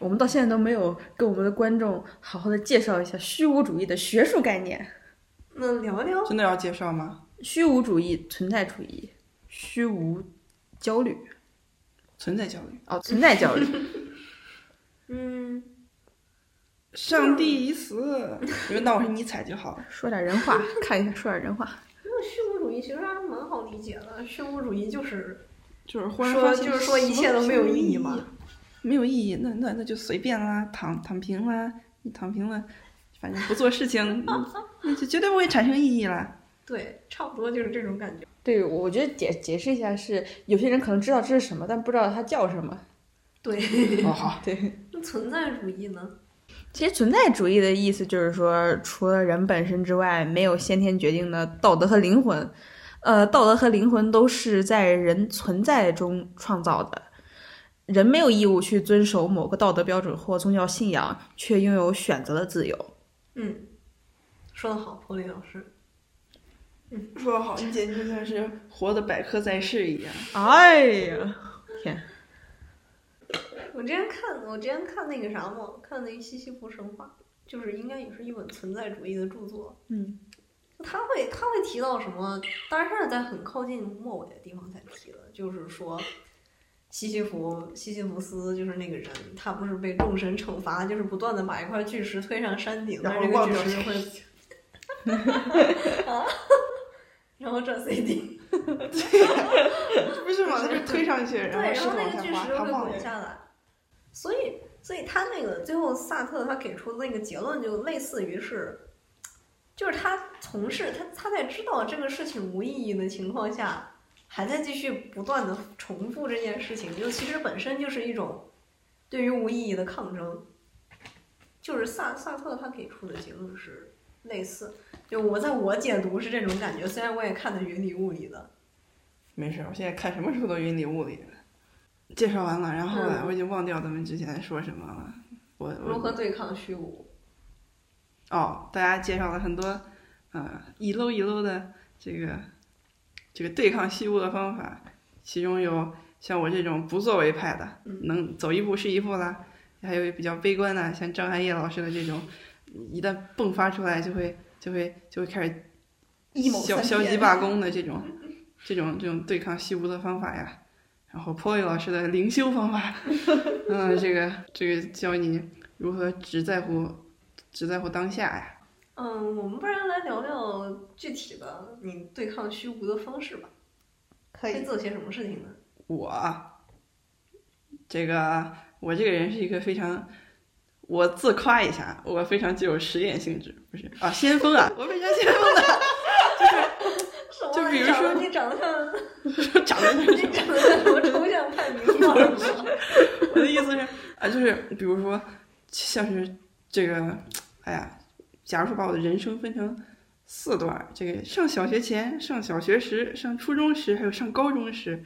我们到现在都没有跟我们的观众好好的介绍一下虚无主义的学术概念。那聊聊真的要介绍吗？虚无主义、存在主义、虚无焦虑存在焦虑。哦，存在焦虑。嗯，上帝已死，你们当我是尼采就好了。说点人话，看一下说点人话。那虚无主义其实还蛮好理解的，虚无主义就是就是忽然说发现就是说一切都没有意义嘛。没有意义，那那那就随便啦，躺躺平啦，你躺平了，反正不做事情，那就绝对不会产生意义啦。对，差不多就是这种感觉。对，我觉得解解释一下是，有些人可能知道这是什么，但不知道它叫什么。对，哦好，对，那存在主义呢？其实存在主义的意思就是说，除了人本身之外，没有先天决定的道德和灵魂。呃，道德和灵魂都是在人存在中创造的。人没有义务去遵守某个道德标准或宗教信仰，却拥有选择的自由。嗯，说得好，柏林老师。说得好，你简直就像是活的百科在世一样。哎呀，天！我之前看，我之前看那个啥嘛，看那个西西弗神话，就是应该也是一本存在主义的著作。嗯，他会他会提到什么？当然他是在很靠近末尾的地方才提的，就是说西西弗西西弗斯就是那个人，他不是被众神惩罚，就是不断的把一块巨石推上山顶，但是这个巨石会 啊，然后转 CD，不是吗？他被推上去，对，然后那往下滑，个巨石会他忘了。滚下来，所以所以他那个最后萨特他给出的那个结论就类似于是，就是他从事他他在知道这个事情无意义的情况下，还在继续不断的重复这件事情，就其实本身就是一种对于无意义的抗争。就是萨萨特他给出的结论是类似，就我在我解读是这种感觉，虽然我也看的云里雾里的。没事，我现在看什么书都云里雾里的。介绍完了，然后呢嗯我已经忘掉咱们之前说什么了。我如何对抗虚无？哦，大家介绍了很多，呃，一搂一搂的这个这个对抗虚无的方法，其中有像我这种不作为派的，嗯能走一步是一步啦，还有比较悲观的，像张涵叶老师的这种，一旦迸发出来就会就会就会开始消消极罢工的这种这种这种对抗虚无的方法呀，然后 Polly 老师的灵修方法，嗯，这个这个教你如何只在乎只在乎当下呀。嗯，我们不然来聊聊具体的你对抗虚无的方式吧。可以。会做些什么事情呢？我这个我这个人是一个非常，我自夸一下，我非常具有实验性质，不是啊，先锋啊，我非常先锋的，就是就比如说你长得像就 是长得就是你长得像什么抽象派名画吗？我的意思是啊，就是比如说像是这个，哎呀，假如说把我的人生分成四段儿，这个上小学前、上小学时、上初中时，还有上高中时，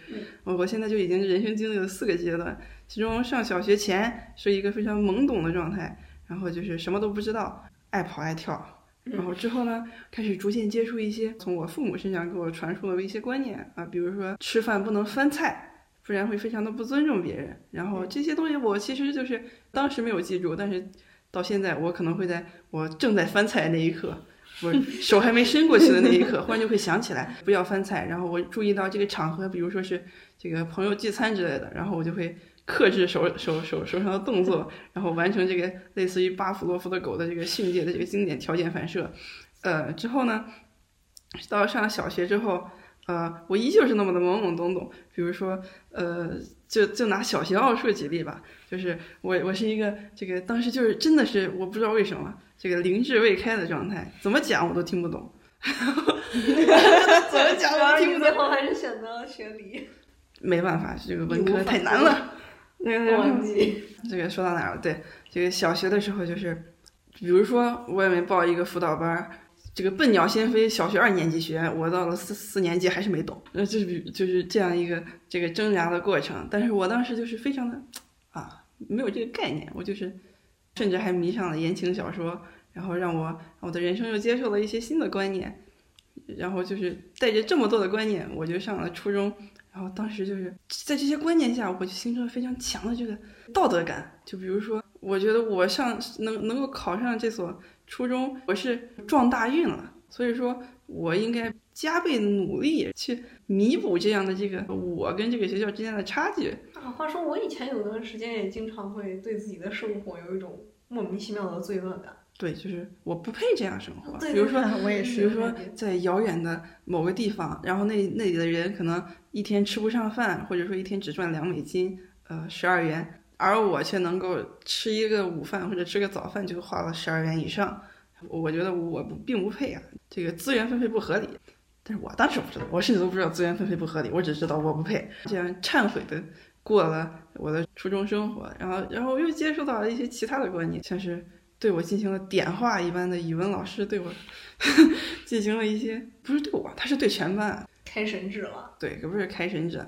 我我现在就已经人生经历了四个阶段。其中上小学前是一个非常懵懂的状态，然后就是什么都不知道，爱跑爱跳。然后之后呢，开始逐渐接触一些从我父母身上给我传输的一些观念啊，比如说吃饭不能翻菜，不然会非常的不尊重别人。然后这些东西我其实就是当时没有记住，但是到现在我可能会在我正在翻菜那一刻，我 手还没伸过去的那一刻，忽然就会想起来不要翻菜。然后我注意到这个场合，比如说是这个朋友聚餐之类的，然后我就会克制手手手手上的动作，然后完成这个类似于巴甫洛夫的狗的这个训诫的这个经典条件反射。呃，之后呢，到上小学之后，呃，我依旧是那么的懵懵懂懂。比如说，呃，就就拿小学奥数举例吧，就是我我是一个这个当时就是真的是我不知道为什么这个灵智未开的状态，怎么讲我都听不懂，怎么讲我都听不懂。最后还是选择了学理，没办法，这个文科太难了。那个忘记。这个说到哪儿了？对，这个小学的时候就是，比如说我也没报一个辅导班儿，这个笨鸟先飞，小学二年级学，我到了四四年级还是没懂，那，就是比就是这样一个这个挣扎的过程。但是我当时就是非常的啊，没有这个概念，我就是甚至还迷上了言情小说，然后让我我的人生又接受了一些新的观念，然后就是带着这么多的观念，我就上了初中。然后当时就是在这些观念下，我就形成了非常强的这个道德感。就比如说，我觉得我上能能够考上这所初中，我是撞大运了，所以说我应该加倍努力去弥补这样的这个我跟这个学校之间的差距。啊，话说我以前有段时间也经常会对自己的生活有一种莫名其妙的罪恶感。对，就是我不配这样生活。比如说，我也是比如说在遥远的某个地方，然后那那里的人可能一天吃不上饭，或者说一天只赚两美金，呃，十二元，而我却能够吃一个午饭或者吃个早饭就花了十二元以上，我觉得我不并不配啊，这个资源分配不合理。但是我当时不知道，我甚至都不知道资源分配不合理，我只知道我不配，这样忏悔的过了我的初中生活，然后然后又接触到了一些其他的观念，像是。对我进行了点化一般的语文老师对我 进行了一些，不是对我，他是对全班，开神智了，对，可不是开神智，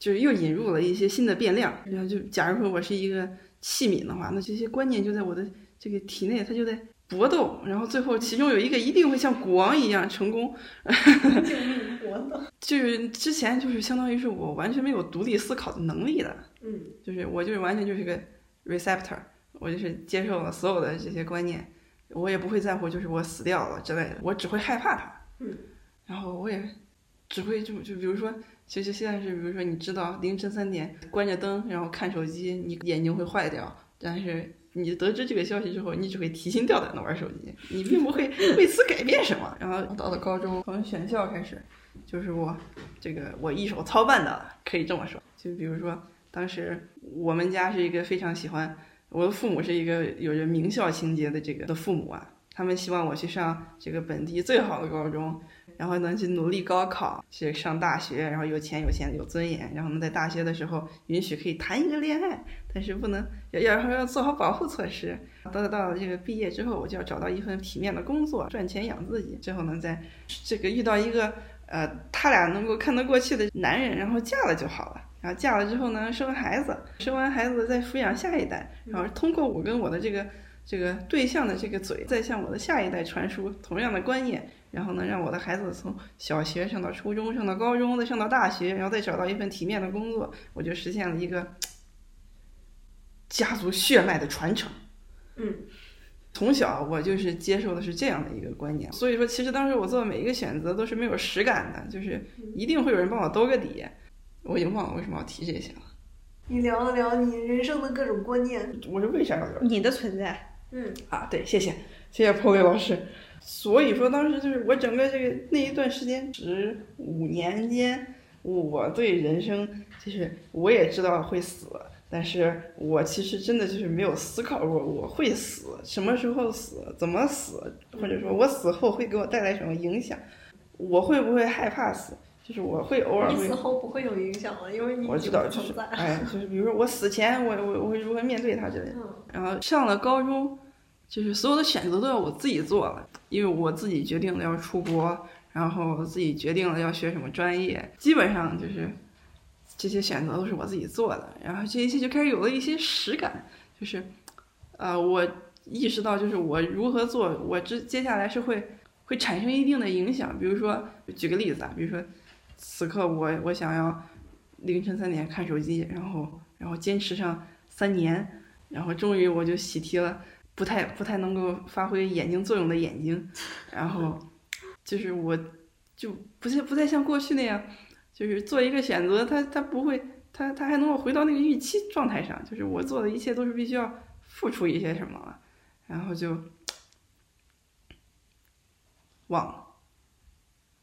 就是又引入了一些新的变量。然后就假如说我是一个器皿的话，那这些观念就在我的这个体内，它就在搏斗，然后最后其中有一个一定会像国王一样成功。救命搏斗。就是之前就是相当于是我完全没有独立思考的能力的，嗯，就是我就是完全就是个 receptor。我就是接受了所有的这些观念，我也不会在乎，就是我死掉了之类的，我只会害怕它。嗯，然后我也只会就就比如说，其实现在是比如说，你知道凌晨三点关着灯，然后看手机，你眼睛会坏掉。但是你得知这个消息之后，你只会提心吊胆的玩手机，你并不会 为此改变什么。然后到了高中，从选校开始，就是我这个我一手操办的了，可以这么说。就比如说，当时我们家是一个非常喜欢。我的父母是一个有着名校情节的这个的父母啊，他们希望我去上这个本地最好的高中，然后能去努力高考，去上大学，然后有钱有钱有尊严，然后能在大学的时候允许可以谈一个恋爱，但是不能要要要做好保护措施。到到了这个毕业之后，我就要找到一份体面的工作，赚钱养自己，最后能在这个遇到一个呃他俩能够看得过去的男人，然后嫁了就好了。然后嫁了之后呢，生孩子，生完孩子再抚养下一代，然后通过我跟我的这个这个对象的这个嘴，再向我的下一代传输同样的观念，然后呢，让我的孩子从小学上到初中，上到高中，再上到大学，然后再找到一份体面的工作，我就实现了一个家族血脉的传承。嗯，从小我就是接受的是这样的一个观念，所以说其实当时我做的每一个选择都是没有实感的，就是一定会有人帮我兜个底。我已经忘了为什么要提这些了。你聊了聊你人生的各种观念，我是为啥要聊？你的存在，嗯，啊，对，谢谢，谢谢破伟老师。所以说，当时就是我整个这个那一段时间，十五年间，我对人生就是我也知道会死，但是我其实真的就是没有思考过我会死，什么时候死，怎么死，或者说我死后会给我带来什么影响，我会不会害怕死？就是我会偶尔会你死，后不会有影响了，因为你我知道，就是。哎，就是比如说我死前，我我我会如何面对他之类的。嗯然后上了高中，就是所有的选择都要我自己做了，因为我自己决定了要出国，然后自己决定了要学什么专业，基本上就是这些选择都是我自己做的。然后这一切就开始有了一些实感，就是呃，我意识到就是我如何做，我之接下来是会会产生一定的影响。比如说，举个例子啊，比如说此刻我我想要凌晨三点看手机，然后然后坚持上三年。然后终于我就喜提了不太不太能够发挥眼睛作用的眼睛，然后就是我就不再不再像过去那样，就是做一个选择，他他不会，他他还能够回到那个预期状态上，就是我做的一切都是必须要付出一些什么了，然后就忘了。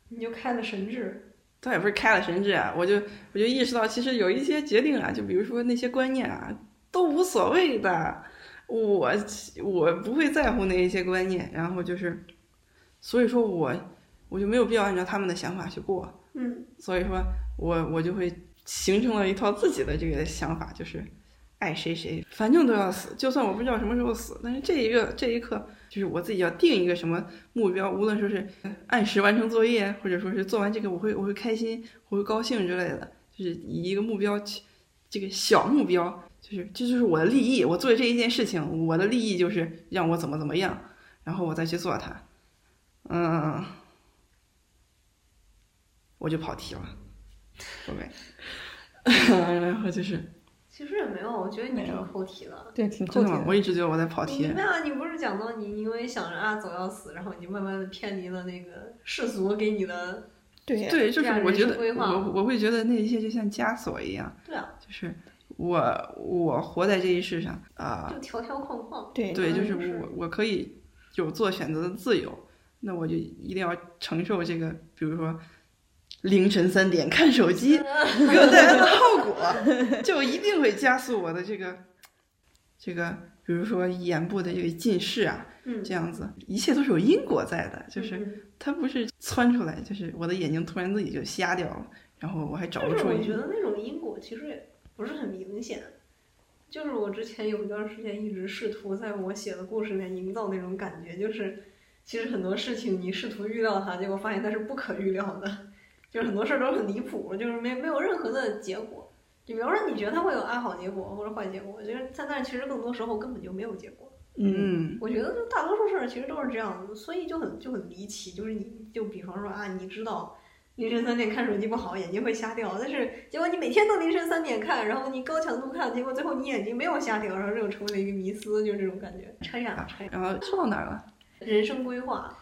你就开了神智，倒也不是开了神智啊，我就我就意识到，其实有一些决定啊，就比如说那些观念啊，都无所谓的，我我不会在乎那一些观念，然后就是，所以说我我就没有必要按照他们的想法去过，嗯，所以说我我就会形成了一套自己的这个想法，就是爱谁谁，反正都要死，就算我不知道什么时候死，但是这一个这一刻，就是我自己要定一个什么目标，无论说是按时完成作业，或者说是做完这个我会我会开心，我会高兴之类的，就是以一个目标，这个小目标，就是这就是我的利益，我做的这一件事情，我的利益就是让我怎么怎么样，然后我再去做它，嗯，我就跑题了，，OK，然后就是其实也没有，我觉得你挺扣题的。对，挺真的吗？我一直觉得我在跑题你没。有啊？你不是讲到你因为想着啊走要死，然后你慢慢的偏离了那个世俗给你的，对对，就是我觉得我我会觉得那一切就像枷锁一样，对啊，就是我我活在这一世上啊、就条条框框。对对，就是是我我可以有做选择的自由，那我就一定要承受这个，比如说凌晨三点看手机 给我带来的后果，就一定会加速我的这个这个，比如说眼部的这个近视啊，嗯，这样子，一切都是有因果在的，就是嗯它不是窜出来，就是我的眼睛突然自己就瞎掉了，然后我还找不出我觉得那种因果其实也不是很明显。就是我之前有一段时间一直试图在我写的故事里面营造那种感觉，就是其实很多事情你试图预料它，结果发现它是不可预料的，就是很多事儿都很离谱，就是没没有任何的结果。就比方说你觉得它会有啊好结果或者坏结果，就是但但是其实更多时候根本就没有结果。嗯我觉得就大多数事儿其实都是这样子，所以就很就很离奇。就是你就比方说啊，你知道凌晨三点看手机不好，眼睛会瞎掉，但是结果你每天都凌晨三点看，然后你高强度看，结果最后你眼睛没有瞎掉，然后这就成为了一个迷思，就是这种感觉。拆呀拆，然后说到哪儿了？人生规划，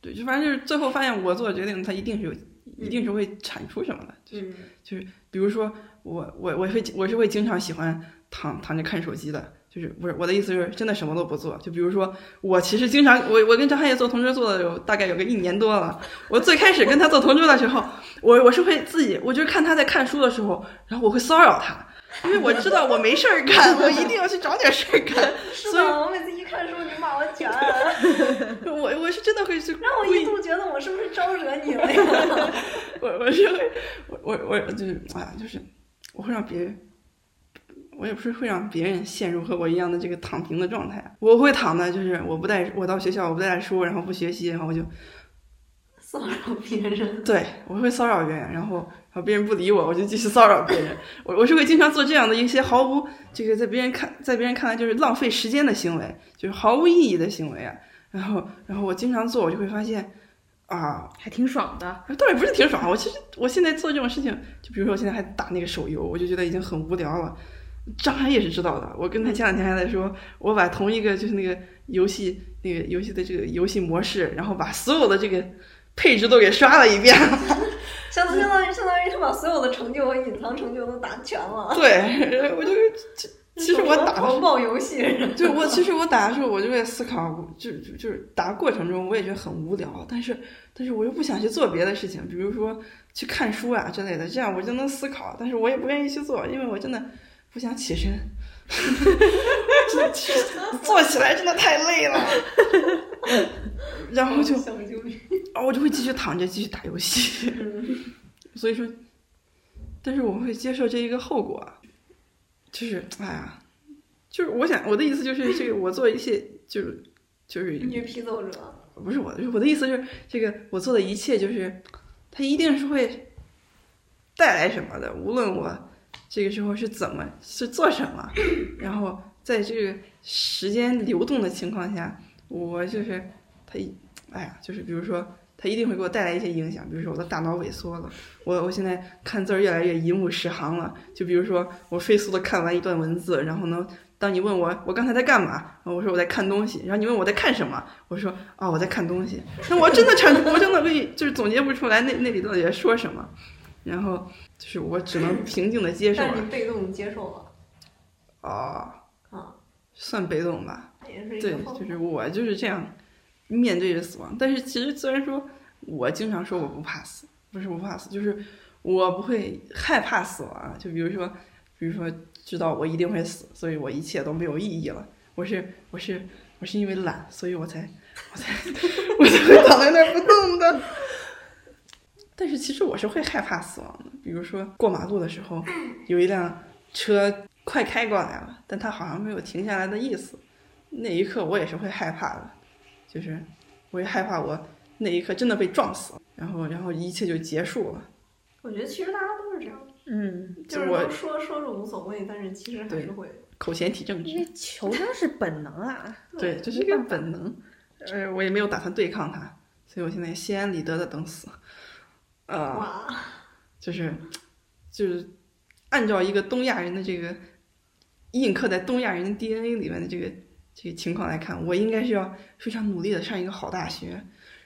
对，就反正就是最后发现我做的决定，它一定是有，一定是会产出什么的。就是就是，比如说我我我会我是会经常喜欢躺躺着看手机的，就是不是我的意思是真的什么都不做。就比如说我其实经常我我跟张翰业做同桌做的有大概有个一年多了。我最开始跟他做同桌的时候，我我是会自己，我就是看他在看书的时候，然后我会骚扰他。因为我知道我没事儿干，我一定要去找点事儿干。是的，我每次一看书你骂我卷，我我是真的会去 让我一度觉得我是不是招惹你了呀？我我是会，我我我就是啊，就是我会让别人，我也不是会让别人陷入和我一样的这个躺平的状态。我会躺的，就是我不带我到学校我不带书，然后不学习，然后我就骚扰别人，对我会骚扰别人，然后然后别人不理我，我就继续骚扰别人。我我是会经常做这样的一些毫无这个在别人看在别人看来就是浪费时间的行为，就是毫无意义的行为啊。然后然后我经常做，我就会发现啊，还挺爽的。倒也不是挺爽，我其实我现在做这种事情，就比如说我现在还打那个手游，我就觉得已经很无聊了。张涵也是知道的。我跟他前两天还在说，我把同一个就是那个游戏那个游戏的这个游戏模式，然后把所有的这个配置都给刷了一遍。相 当相当于相当于他把所有的成就和隐藏成就都打全了。对，我就其实我打的狂暴游戏，就我其实我打的时候，我就在思考，就就就是打过程中我也觉得很无聊，但是但是我又不想去做别的事情，比如说去看书啊之类的，这样我就能思考，但是我也不愿意去做，因为我真的不想起身，做起来真的太累了，然后就啊我就会继续躺着继续打游戏，所以说，但是我会接受这一个后果。就是哎呀，就是我想我的意思就是这个，我做一切就是就是女者，不是我我的意思是这个我做的一切就是，它一定是会带来什么的，无论我这个时候是怎么是做什么，然后在这个时间流动的情况下，我就是它一哎呀，就是比如说。它一定会给我带来一些影响，比如说我的大脑萎缩了，我我现在看字儿越来越一目十行了。就比如说我飞速的看完一段文字，然后呢，当你问我我刚才在干嘛，我说我在看东西，然后你问我在看什么，我说啊我在看东西。那我真的产，我真的可以就是总结不出来那那里到底在说什么，然后就是我只能平静的接受。但是你被动接受了。哦。啊。算被动吧。也是对，就是我就是这样。面对着死亡，但是其实虽然说，我经常说我不怕死，不是不怕死，就是我不会害怕死亡。就比如说，比如说知道我一定会死，所以我一切都没有意义了。我是我是我是因为懒，所以我才我才我才会躺在那儿不动的。但是其实我是会害怕死亡的。比如说过马路的时候，有一辆车快开过来了，但它好像没有停下来的意思，那一刻我也是会害怕的。就是，我也害怕我那一刻真的被撞死了，然后，然后一切就结束了。我觉得其实大家都是这样，嗯，就是我说说是无所谓，但是其实还是会口嫌体正直。因为求生是本能啊，对，这是一个本能。呃，我也没有打算对抗它，所以我现在心安理得的等死。呃，就是就是按照一个东亚人的这个印刻在东亚人的 DNA 里面的这个。这个情况来看，我应该是要非常努力的上一个好大学，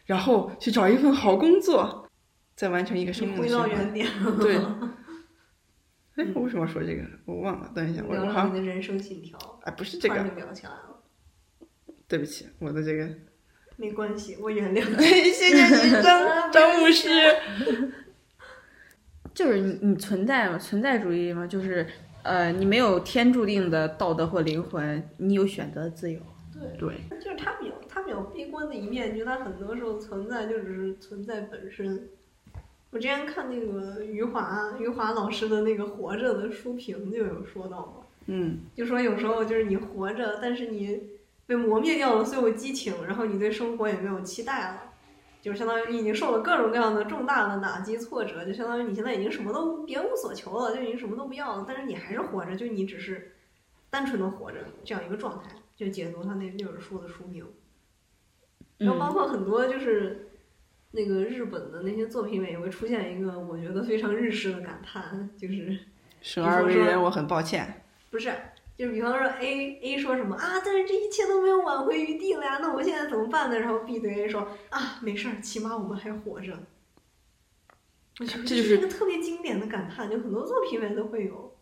然后去找一份好工作，再完成一个生命的循环。对。哎，我为什么说这个？我忘了。等一下，我我好像。你的人生信条。哎，不是这个。对不起，我的这个。没关系，我原谅你。谢谢你，张张牧师。就是你，你存在嘛？存在主义嘛？就是。呃，你没有天注定的道德或灵魂，你有选择自由。对对，就是他比较他比较悲观的一面，就他很多时候存在就只是存在本身。我之前看那个余华余华老师的那个《活着》的书评就有说到嘛，嗯，就说有时候就是你活着，但是你被磨灭掉了所有激情，然后你对生活也没有期待了。就相当于你已经受了各种各样的重大的打击挫折，就相当于你现在已经什么都别无所求了，就已经什么都不要了。但是你还是活着，就你只是单纯的活着这样一个状态。就解读他那那本书的书名，然后包括很多就是那个日本的那些作品里也会出现一个我觉得非常日式的感叹，就是生而为人，我很抱歉。不是。就比方说，A A 说什么啊？但是这一切都没有挽回余地了呀，那我们现在怎么办呢？然后 B 对 A 说啊，没事儿，起码我们还活着。我觉得这是一个特别经典的感叹，就很多作品里面都会有。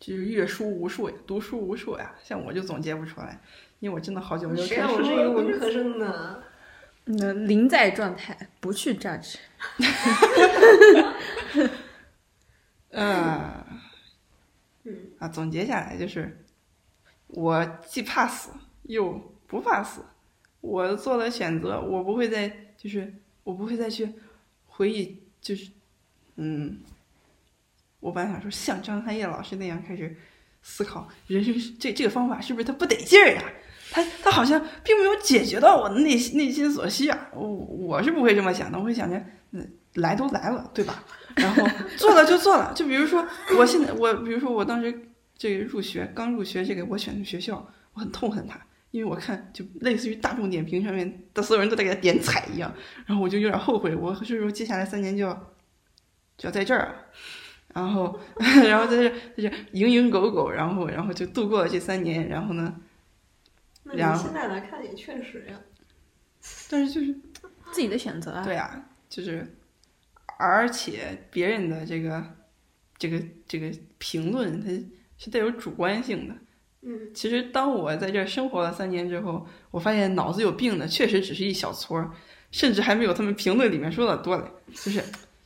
就是阅书无数呀，读书无数呀，像我就总结不出来，因为我真的好久没有看书了。我是一个 文科生呢。嗯，临在状态，不去 judge。啊。总结下来就是，我既怕死又不怕死，我做了选择，我不会再就是我不会再去回忆，就是嗯，我本来想说像张翰叶老师那样开始思考人生，这这个方法是不是他不得劲儿呀？他他好像并没有解决到我内心内心所需啊！我我是不会这么想的，我会想着，嗯，来都来了，对吧？然后做了就做了，就比如说我现在我，比如说我当时这个入学刚入学这个我选的学校，我很痛恨它，因为我看就类似于大众点评上面的所有人都在给他点彩一样，然后我就有点后悔，我是不是接下来三年就要就要在这儿，然后 然后在这在这蝇营狗苟，然后然后就度过了这三年，然后呢，那你然后现在来看也确实呀。但是就是自己的选择啊。对啊，就是而且别人的这个这个这个评论，它是带有主观性的。嗯，其实当我在这儿生活了三年之后，我发现脑子有病的确实只是一小撮儿，甚至还没有他们评论里面说的多嘞。就是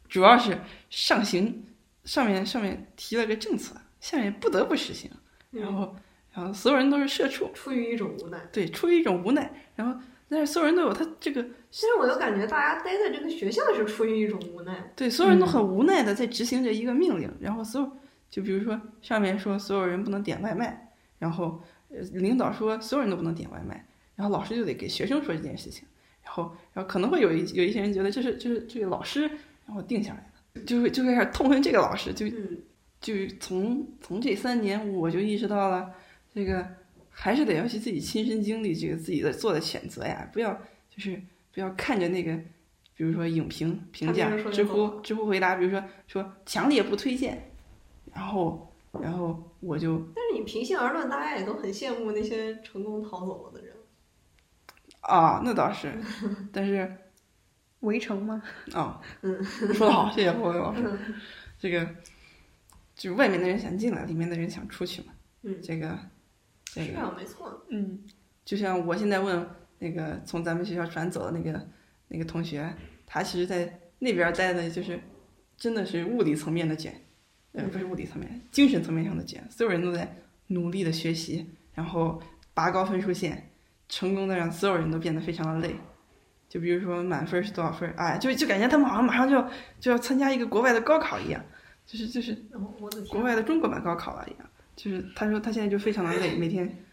主要是上行上面上面提了个政策，下面不得不实行，然后然后所有人都是社畜，出于一种无奈。对，出于一种无奈，然后但是所有人都有他这个其实我就感觉大家待在这个学校是出于一种无奈。对，所有人都很无奈的在执行着一个命令，然后所有就比如说上面说所有人不能点外卖，然后呃领导说所有人都不能点外卖，然后老师就得给学生说这件事情，然后然后可能会有一有一些人觉得这是这是这个老师然后定下来的，就会就会开始痛恨这个老师，就嗯，就从从这三年我就意识到了这个还是得要去自己亲身经历这个自己的做的选择呀，不要就是不要看着那个。比如说影评评价知乎知乎回答，比如说说强烈不推荐，然后然后我就但是你平心而论，大家也都很羡慕那些成功逃走了的人。啊，那倒是，但是围城吗？啊，嗯说的好，谢谢侯伟老师。嗯这个就是外面的人想进来，里面的人想出去嘛。嗯，这个这个是啊，没错。嗯，就像我现在问那个从咱们学校转走的那个那个同学，他其实在那边待的就是真的是物理层面的卷，呃，不是物理层面，精神层面上的卷，所有人都在努力的学习，然后拔高分数线，成功的让所有人都变得非常的累。就比如说满分是多少分，哎，就就感觉他们好像马上就要就要参加一个国外的高考一样，就是就是国，外的中国版高考了一样，就是他说他现在就非常的累，每天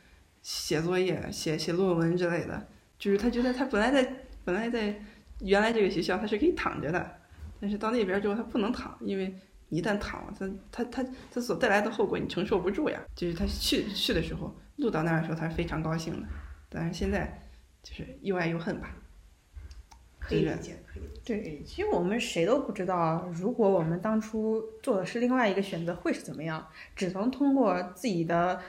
写作业、写写论文之类的，就是他觉得他本来在本来在原来这个学校他是可以躺着的，但是到那边之后他不能躺，因为你一旦躺了，他他他他所带来的后果你承受不住呀。就是他去去的时候，录到那儿的时候他是非常高兴的，但是现在就是又爱又恨吧。是可以理解，可以理解。对，其实我们谁都不知道，如果我们当初做的是另外一个选择，会是怎么样。只能通过自己的，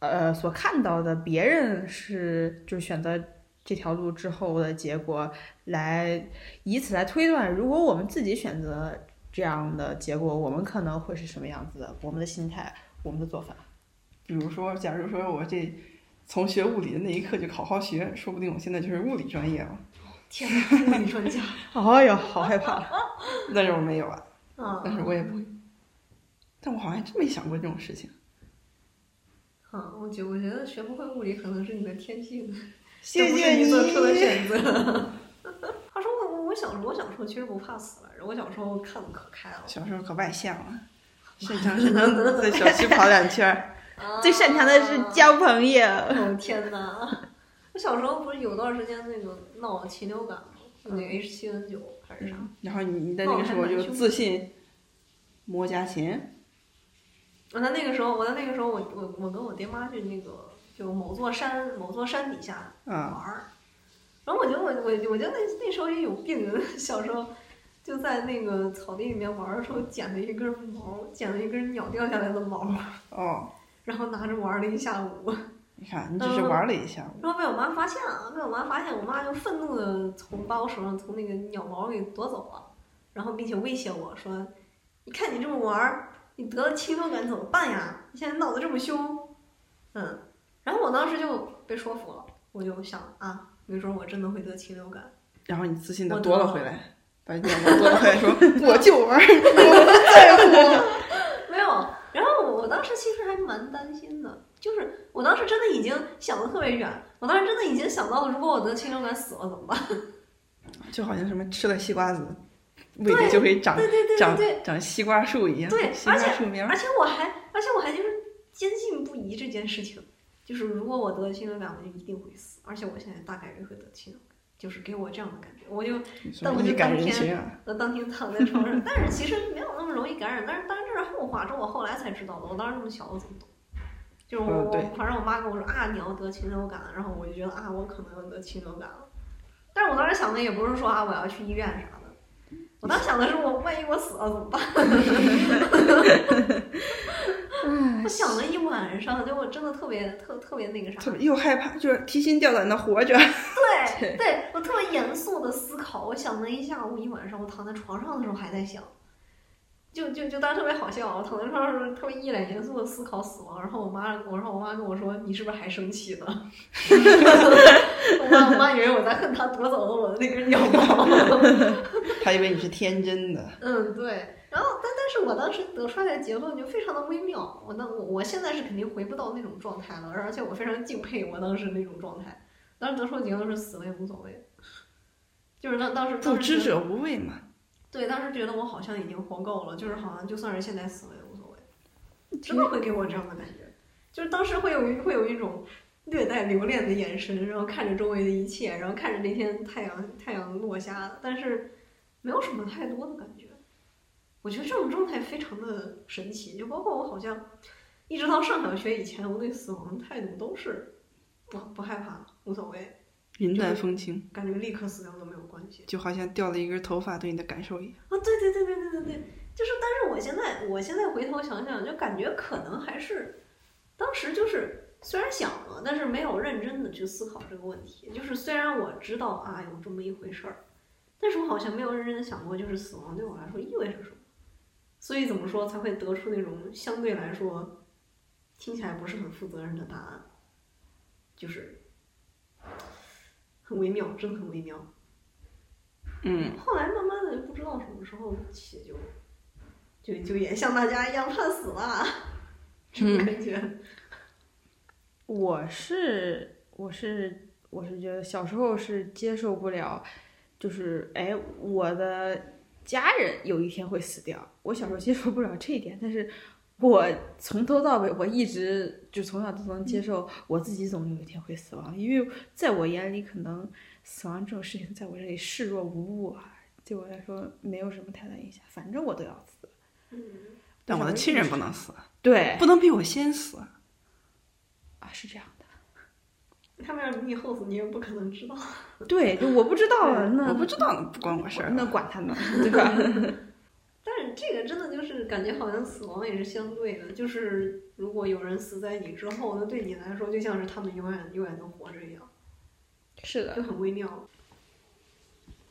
呃，所看到的别人是就是选择这条路之后的结果，来以此来推断，如果我们自己选择这样的结果，我们可能会是什么样子的，我们的心态，我们的做法。比如说，假如说我这从学物理的那一刻就好好学，说不定我现在就是物理专业了。天哪，物理专家 哎呦，好害怕！但是我没有啊，啊！但是我也不会。但我好像真没想过这种事情。啊，我觉我觉得学不会物理可能是你的天性，谢不谢你 做出的选择。小时候我小时候其实不怕死来着，我小时候看的可开了。小时候可外向了，擅长是能 在小区跑两圈儿。最擅长的是交朋友。哦天哪！我小时候不是有段时间那个闹禽流感吗？那个 H 七 N 九还是啥？然后你你在那个时候就自信摸家禽，我在那个时候，我在那个时候，我我我跟我爹妈去那个就某座山某座山底下玩啊，儿，然后我觉得我我我觉得那那时候也有病，小时候就在那个草地里面玩儿的时候捡了一根毛，捡了一根鸟掉下来的毛，哦，然后拿着玩儿了一下午，你看你只是玩了一下午，然后被我妈发现了，被我妈发现，我妈就愤怒的从把我手上从那个鸟毛给夺走了，然后并且威胁我说：“你看你这么玩儿，你得了禽流感怎么办呀？你现在闹得这么凶。”嗯，然后我当时就被说服了，我就想啊，没准我真的会得禽流感。然后你自信的夺了回来，把鸟毛夺了回来，说我就玩儿，我不在乎。没有，然后我我当时其实还蛮担心的，就是我当时真的已经想的特别远，我当时真的已经想到了，如果我得禽流感死了怎么办？就好像什么吃了西瓜子，胃里就会长对对对长对对。长西瓜树一样，对西瓜而且树苗而且我还，而且我还就是坚信不疑这件事情，就是如果我得禽流感，我就一定会死，而且我现在大概率会得禽流感，就是给我这样的感觉，我就但我就当天我当天躺在床上，但是其实没有那么容易感染，但是当然这是后话，这我后来才知道的，我当时那么小，我怎么懂？就是我，我嗯反正我妈跟我说啊，你要得禽流感，然后我就觉得啊，我可能要得禽流感了，但是我当时想的也不是说啊，我要去医院啥的，我我当时想的是我万一我死了怎么办？我想了一晚上，就我真的特别特特别那个啥，特别又害怕，就是提心吊胆的活着。对对，我特别严肃的思考，我想了一下午一晚上，我躺在床上的时候还在想。就就就当时特别好笑，我躺在床上的时候特别一脸严肃的思考死亡，然后我妈，我说我妈跟我说你是不是还生气呢？我妈我妈以为我在恨他夺走了我的那根鸟毛。她以为你是天真的。嗯，对。然后但但是我当时得出来的结论就非常的微妙，我那我我现在是肯定回不到那种状态了，而且我非常敬佩我当时那种状态。当时得出的结论是死了也无所谓，就是当当时不知者无畏嘛。对，当时觉得我好像已经活够了，就是好像就算是现在死了也无所谓，真的会给我这样的感觉，就是当时会有一会有一种略带留恋的眼神，然后看着周围的一切，然后看着那天太阳太阳落下，但是没有什么太多的感觉。我觉得这种状态非常的神奇，就包括我好像一直到上小学以前，我对死亡的态度都是不不害怕，无所谓。云淡风轻，感觉立刻死掉都没有关系，就好像掉了一根头发对你的感受一样。啊，对对对对对对对，就是，但是我现在我现在回头想想，就感觉可能还是当时就是虽然想了，但是没有认真的去思考这个问题。就是虽然我知道啊有这么一回事儿，但是我好像没有认真的想过，就是死亡对我来说意味着什么。所以怎么说才会得出那种相对来说听起来不是很负责任的答案？就是。很微妙，真的很微妙。嗯。后来慢慢的不知道什么时候起就，就就也像大家一样怕死了，这种感觉。我是我是我是觉得小时候是接受不了，就是哎我的家人有一天会死掉，我小时候接受不了这一点，但是。我从头到尾，我一直就从小都能接受我自己总有一天会死亡，因为在我眼里，可能死亡这种事情在我这里视若无物啊，对我来说没有什么太大影响，反正我都要死。嗯，但我的亲人不能死，对，不能比我先死啊，是这样的。他们让你后死，你也不可能知道。对，就我不知道，那我不知道，不关我事儿，那管他呢，对吧？但是这个真的就是感觉好像死亡也是相对的，就是如果有人死在你之后，那对你来说就像是他们永远永远都活着一样，是的，就很微妙。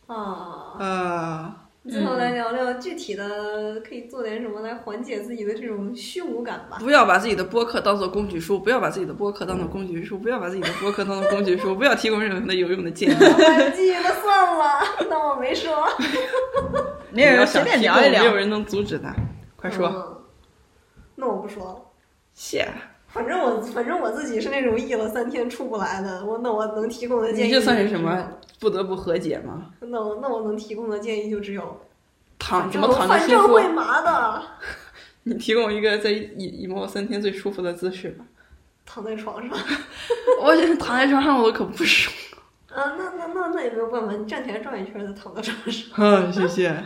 啊啊！最后来聊聊具体的，可以做点什么来缓解自己的这种虚无感吧。不要把自己的播客当做工具书，不要把自己的播客当做工具书，不要把自己的播客当做工具书，不要提供任何的有用的建议。记那算了，当我没说。没人随便聊一聊，没有人能阻止他。快说。那我不说了。谢。反正我，反正我自己是那种翳了三天出不来的。我那我能提供的建议，你这算是什么？不得不和解吗？那我那我能提供的建议就只有躺怎么躺着舒服。反正会麻的。你提供一个在一毛三天最舒服的姿势吧。躺在床上。我觉得躺在床上我可不舒服。啊，那那那那也没有办法，你站起来转一圈再躺在床上。嗯，谢谢。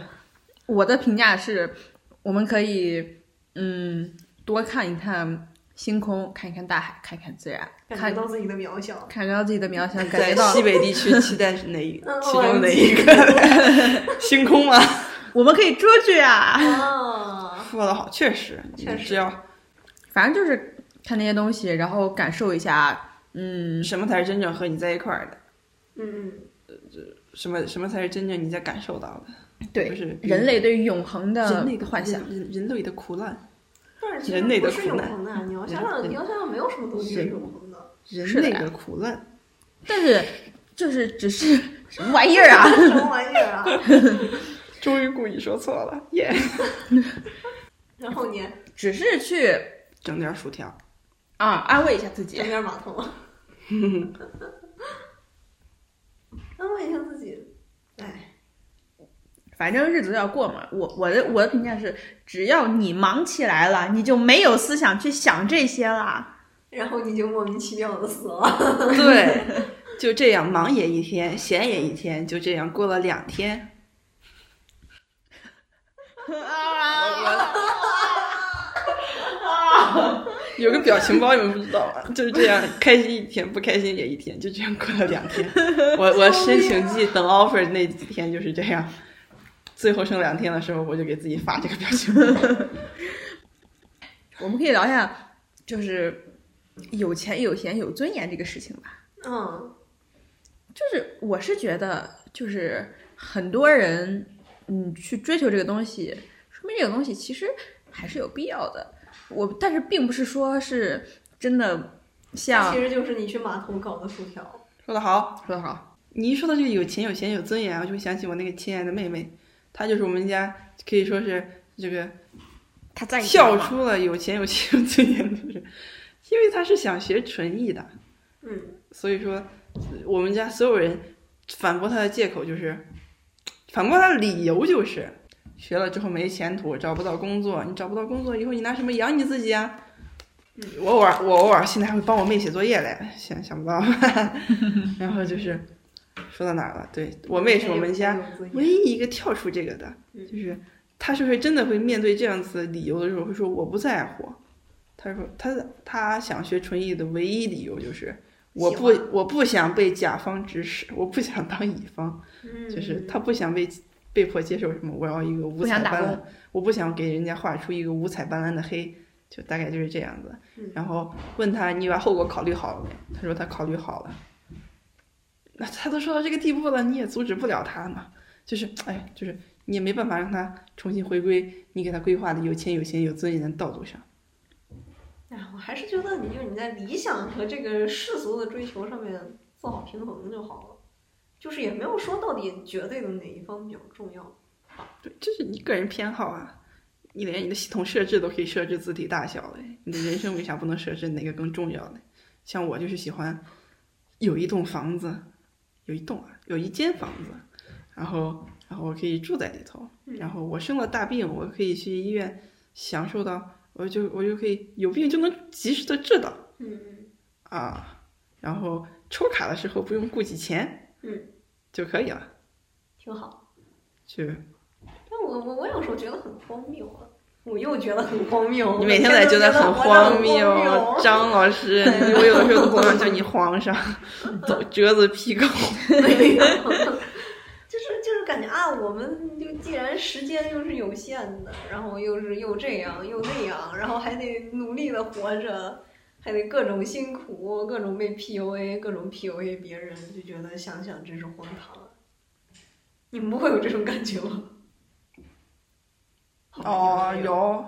我的评价是，我们可以嗯多看一看星空，看一看大海，看一看自然，感觉到自己的渺小，感觉到自己的渺小。感到西北地区期待是哪一其中哪一个 星空吗？我们可以出去啊！哦，说的好，确实，确实，只要反正就是看那些东西，然后感受一下，嗯，什么才是真正和你在一块儿的。嗯，呃，这什么什么才是真正你在感受到的？对，就是人类对永恒的人类的幻想，人人类的苦难。但是人类的苦难，你要想想，你要想想，没有什么东西是永恒的。人类的苦难。但是，就是只是什么玩意儿啊？什么玩意儿啊？终于故意说错了，耶！然后你只是去整点薯条啊，安慰一下自己，整点马桶。安慰一下自己，哎，反正日子要过嘛。我我的我的评价是，只要你忙起来了，你就没有思想去想这些了，然后你就莫名其妙的死了。对，就这样忙也一天，闲也一天，就这样过了两天。有个表情包，你们不知道吗？就是这样，开心一天，不开心也一天，就这样过了两天。我我申请季等 offer 那几天就是这样，最后剩两天的时候，我就给自己发这个表情。我们可以聊一下，就是有钱有闲有尊严这个事情吧。嗯，就是我是觉得，就是很多人，嗯，去追求这个东西，说明这个东西其实还是有必要的。我但是并不是说是真的像其实就是你去码头搞的薯条。说得好，说的好，你一说到这个有钱有闲有尊严，我就会想起我那个亲爱的妹妹，她就是我们家可以说是这个他在笑出了有钱有钱有尊严的人，因为他是想学纯艺的，嗯，所以说我们家所有人反驳他的借口就是，反驳他的理由就是，学了之后没前途，找不到工作，你找不到工作以后你拿什么养你自己啊？我偶尔我偶尔现在还会帮我妹写作业嘞，想想不到，然后就是说到哪儿了？对我妹是我们家唯一一个跳出这个的，嗯就是他是不是真的会面对这样子的理由的时候，会说我不在乎。他说他他想学纯艺的唯一理由就是我不我不想被甲方指使，我不想当乙方，嗯，就是他不想被被迫接受什么，我要一个五彩斑斓，我不想给人家画出一个五彩斑斓的黑，就大概就是这样子。嗯然后问他你把后果考虑好了没？他说他考虑好了。那他都说到这个地步了，你也阻止不了他嘛。就是哎，就是你也没办法让他重新回归你给他规划的有钱有闲有尊严的道路上。哎，我还是觉得你就你在理想和这个世俗的追求上面做好平衡就好了，就是也没有说到底绝对的哪一方比较重要。对，这是你个人偏好啊。你连你的系统设置都可以设置字体大小嘞，你的人生为啥不能设置哪个更重要嘞？像我就是喜欢有一栋房子，有一栋啊，有一间房子，然后然后我可以住在里头，然后我生了大病，我可以去医院享受到，我就我就可以有病就能及时的治到嗯。啊，然后抽卡的时候不用顾及钱，嗯，就可以了，挺好。去。但我我我有时候觉得很荒谬啊，我又觉得很荒谬。你每天在都觉得很荒谬，谬，张老师，我有的时候都不想叫你皇上，走折子屁股。就是就是感觉啊，我们就既然时间又是有限的，然后又是又这样又那样，然后还得努力的活着，还得各种辛苦，各种被 PUA，各种 PUA 别人，就觉得想想真是荒唐。你们不会有这种感觉吗？哦，有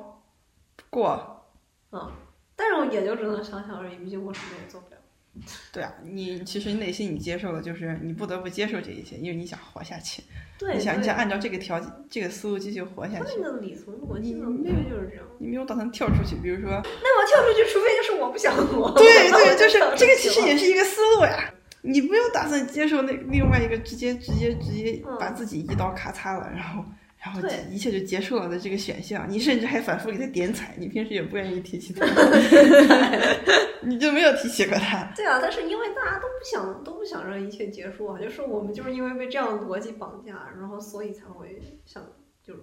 过，嗯，但是我也就只能想想而已，毕竟我什么也做不了。对啊，你其实内心你接受的，就是你不得不接受这一切，因为你想活下去，对，你想你想按照这个条件、这个思路继续活下去，那个底层逻辑你的无非就是这样。你没有打算跳出去，比如说，那我跳出去，除非就是我不想活。对对，就是这个，其实也是一个思路呀。你没有打算接受那另外一个直接直接直接嗯把自己一刀咔嚓了，然后然后对一切就结束了的这个选项，你甚至还反复给他点彩，你平时也不愿意提起他，你就没有提起过他。对啊，但是因为大家都不想都不想让一切结束啊，就是我们就是因为被这样的逻辑绑架，然后所以才会想就是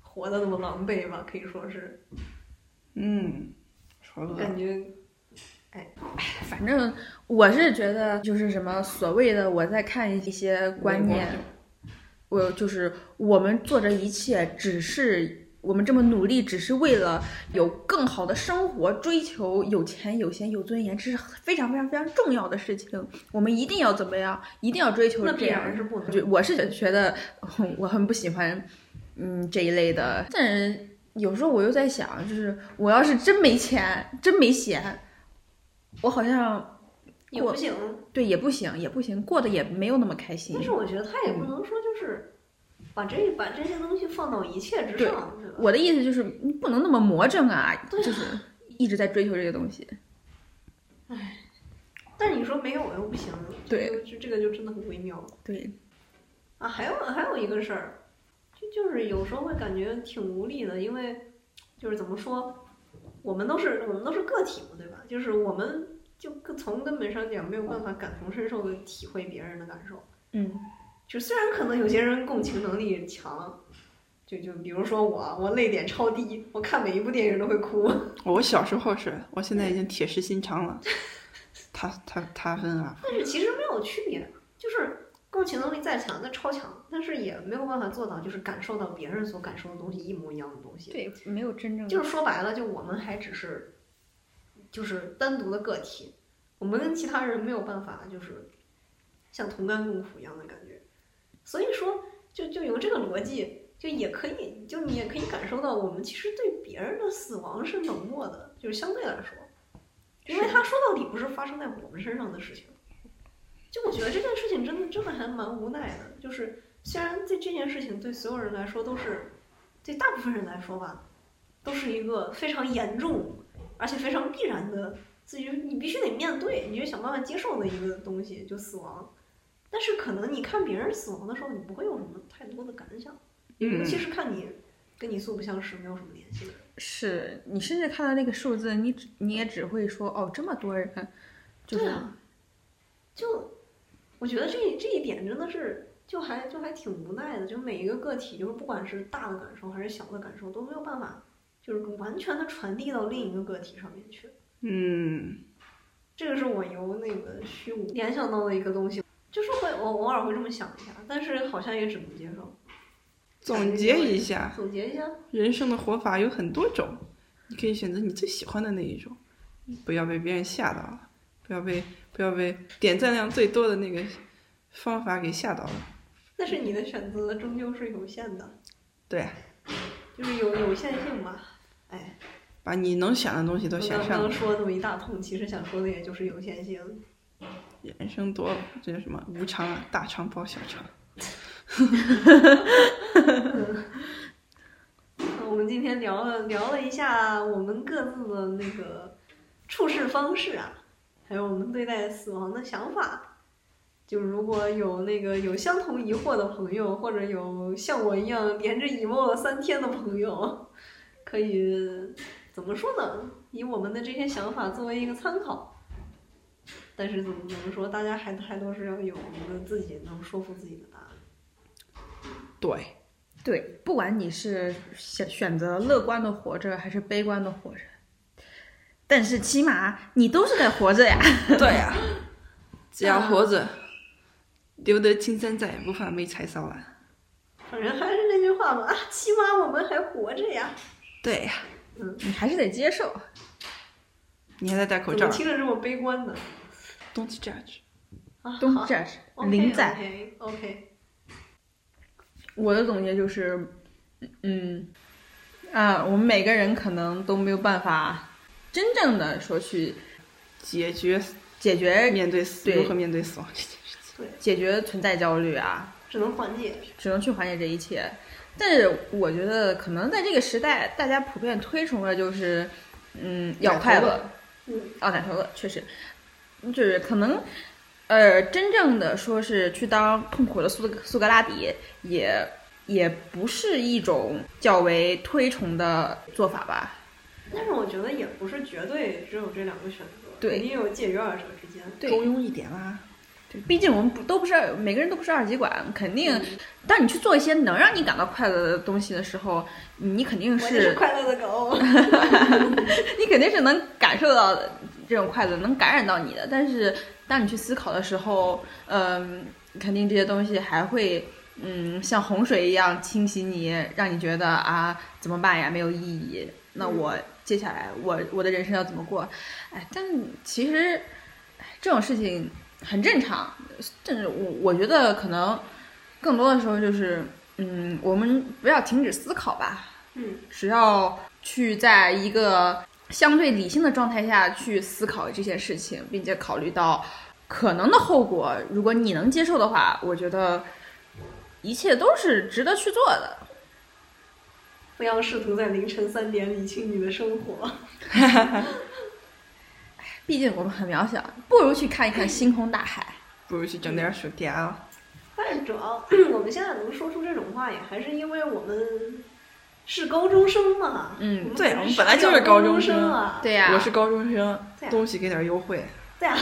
活得那么狼狈吧，可以说是。嗯，说的感觉哎。反正我是觉得，就是什么所谓的我在看一些观念，我就是我们做这一切，只是我们这么努力，只是为了有更好的生活，追求有钱有闲有尊严，这是非常非常非常重要的事情。我们一定要怎么样？一定要追求那必这样然是不能。就我是觉得我很不喜欢，嗯这一类的。但是有时候我又在想，就是我要是真没钱，真没闲，我好像也不行，对也不行，也不行，过得也没有那么开心但。是我觉得他也不能说就是把这把这些东西放到一切之上？我的意思就是，你不能那么魔怔啊，啊就是一直在追求这个东西。唉但是你说没有又不行，对就就这个就真的很微妙。对，啊，还有还有一个事儿，就就是有时候会感觉挺无力的，因为就是怎么说，我们都是我们都是个体嘛，对吧？就是我们就根从根本上讲没有办法感同身受的体会别人的感受。嗯，就虽然可能有些人共情能力强，就就比如说我，我泪点超低，我看每一部电影都会哭。我小时候是，我现在已经铁石心肠了。他他他分啊，但是其实没有区别，就是共共情能力再强，那超强，但是也没有办法做到就是感受到别人所感受的东西一模一样的东西。对，没有真正就是说白了，就我们还只是就是单独的个体，我们跟其他人没有办法就是像同甘共苦一样的感觉。所以说，就就由这个逻辑，就也可以，就你也可以感受到，我们其实对别人的死亡是冷漠的，就是相对来说，因为他说到底不是发生在我们身上的事情。就我觉得这件事情真的真的还蛮无奈的，就是虽然这这件事情对所有人来说都是，对大部分人来说吧，都是一个非常严重而且非常必然的，自己你必须得面对，你就想办法接受的一个东西，就死亡。但是可能你看别人死亡的时候，你不会有什么太多的感想，尤其是看你跟你素不相识、没有什么联系的人。是你甚至看到那个数字，你只你也只会说哦，这么多人，就是对啊，就我觉得这这一点真的是就还就还挺无奈的，就每一个个体，就是不管是大的感受还是小的感受，都没有办法就是完全的传递到另一个个体上面去。嗯，这个是我由那个虚无联想到的一个东西，就是会我偶尔会这么想一下，但是好像也只能接受。总结一下，总结一下，人生的活法有很多种，你可以选择你最喜欢的那一种，不要被别人吓到了，不要被不要被点赞量最多的那个方法给吓到了。但是你的选择终究是有限的，对，就是有有限性吧。哎，把你能想的东西都选刚上刚，说那么一大通，其实想说的也就是有限性。人生多这叫什么无常啊，大肠包小肠。我们今天聊了聊了一下我们各自的那个处事方式啊，还有我们对待死亡的想法。就如果有那个有相同疑惑的朋友，或者有像我一样连着 emo 了三天的朋友，可以怎么说呢？以我们的这些想法作为一个参考。但是怎么怎么说，大家还还都是要有一个自己能说服自己的答案。对，对，不管你是选选择乐观的活着还是悲观的活着，但是起码你都是在活着呀。对呀、只要活着，留得青山在，不怕没柴烧啊。反正还是那句话嘛，啊，起码我们还活着呀。对呀、嗯你还是得接受。你还在戴口罩听着这么悲观呢？，Don't judge。啊，Don't 好 judge，OK，零在。OK OK，我的总结就是，嗯，啊，我们每个人可能都没有办法真正的说去解决解决面对死对如何面对死亡这件事情。解决存在焦虑啊，只能缓解。只能去缓解这一切。但是我觉得，可能在这个时代，大家普遍推崇的就是，嗯，要快乐，嗯，哦，奶头乐确实，就是可能，呃，真正的说是去当痛苦的苏格苏格拉底，也也不是一种较为推崇的做法吧。但是我觉得也不是绝对只有这两个选择，对肯定有介于二者之间。对中庸一点啦。对，毕竟我们不都不是每个人都不是二极管，肯定，当你去做一些能让你感到快乐的东西的时候，你肯定是快乐的狗。你肯定是能感受到这种快乐，能感染到你的。但是当你去思考的时候，嗯，肯定这些东西还会，嗯，像洪水一样侵袭你，让你觉得啊，怎么办呀？没有意义。那我接下来我我的人生要怎么过？哎，但其实哎这种事情很正常，但是我我觉得可能更多的时候就是，嗯，我们不要停止思考吧。嗯，只要去在一个相对理性的状态下去思考这些事情，并且考虑到可能的后果，如果你能接受的话，我觉得一切都是值得去做的。不要试图在凌晨三点理清你的生活。毕竟我们很渺小，不如去看一看星空大海。不如去整点薯条。但是主要 我们现在能说出这种话，也还是因为我们是高中生嘛。嗯对我们本来就是高高中生生啊。对呀、我是高中生，啊东西给点优惠，对啊，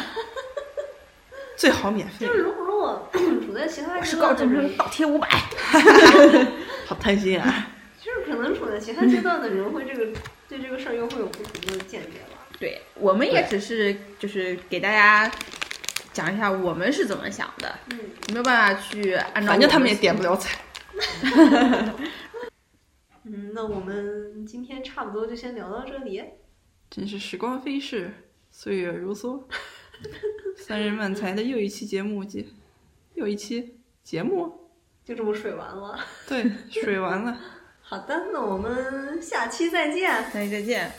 最好免费 就。是如果如果 处在其他是高中生，段的人，倒贴五百。好贪心啊！就是可能处在其他阶段的人会这个对这个事儿又会有不同的见解吧。对，我们也只是就是给大家讲一下我们是怎么想的，嗯，没有办法去按照，反正他们也点不了彩。嗯，那我们今天差不多就先聊到这里。真是时光飞逝，岁月如梭。三人漫才的又一期节目节，又一期节目，就这么水完了。对，水完了。好的，那我们下期再见。下期再见。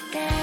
って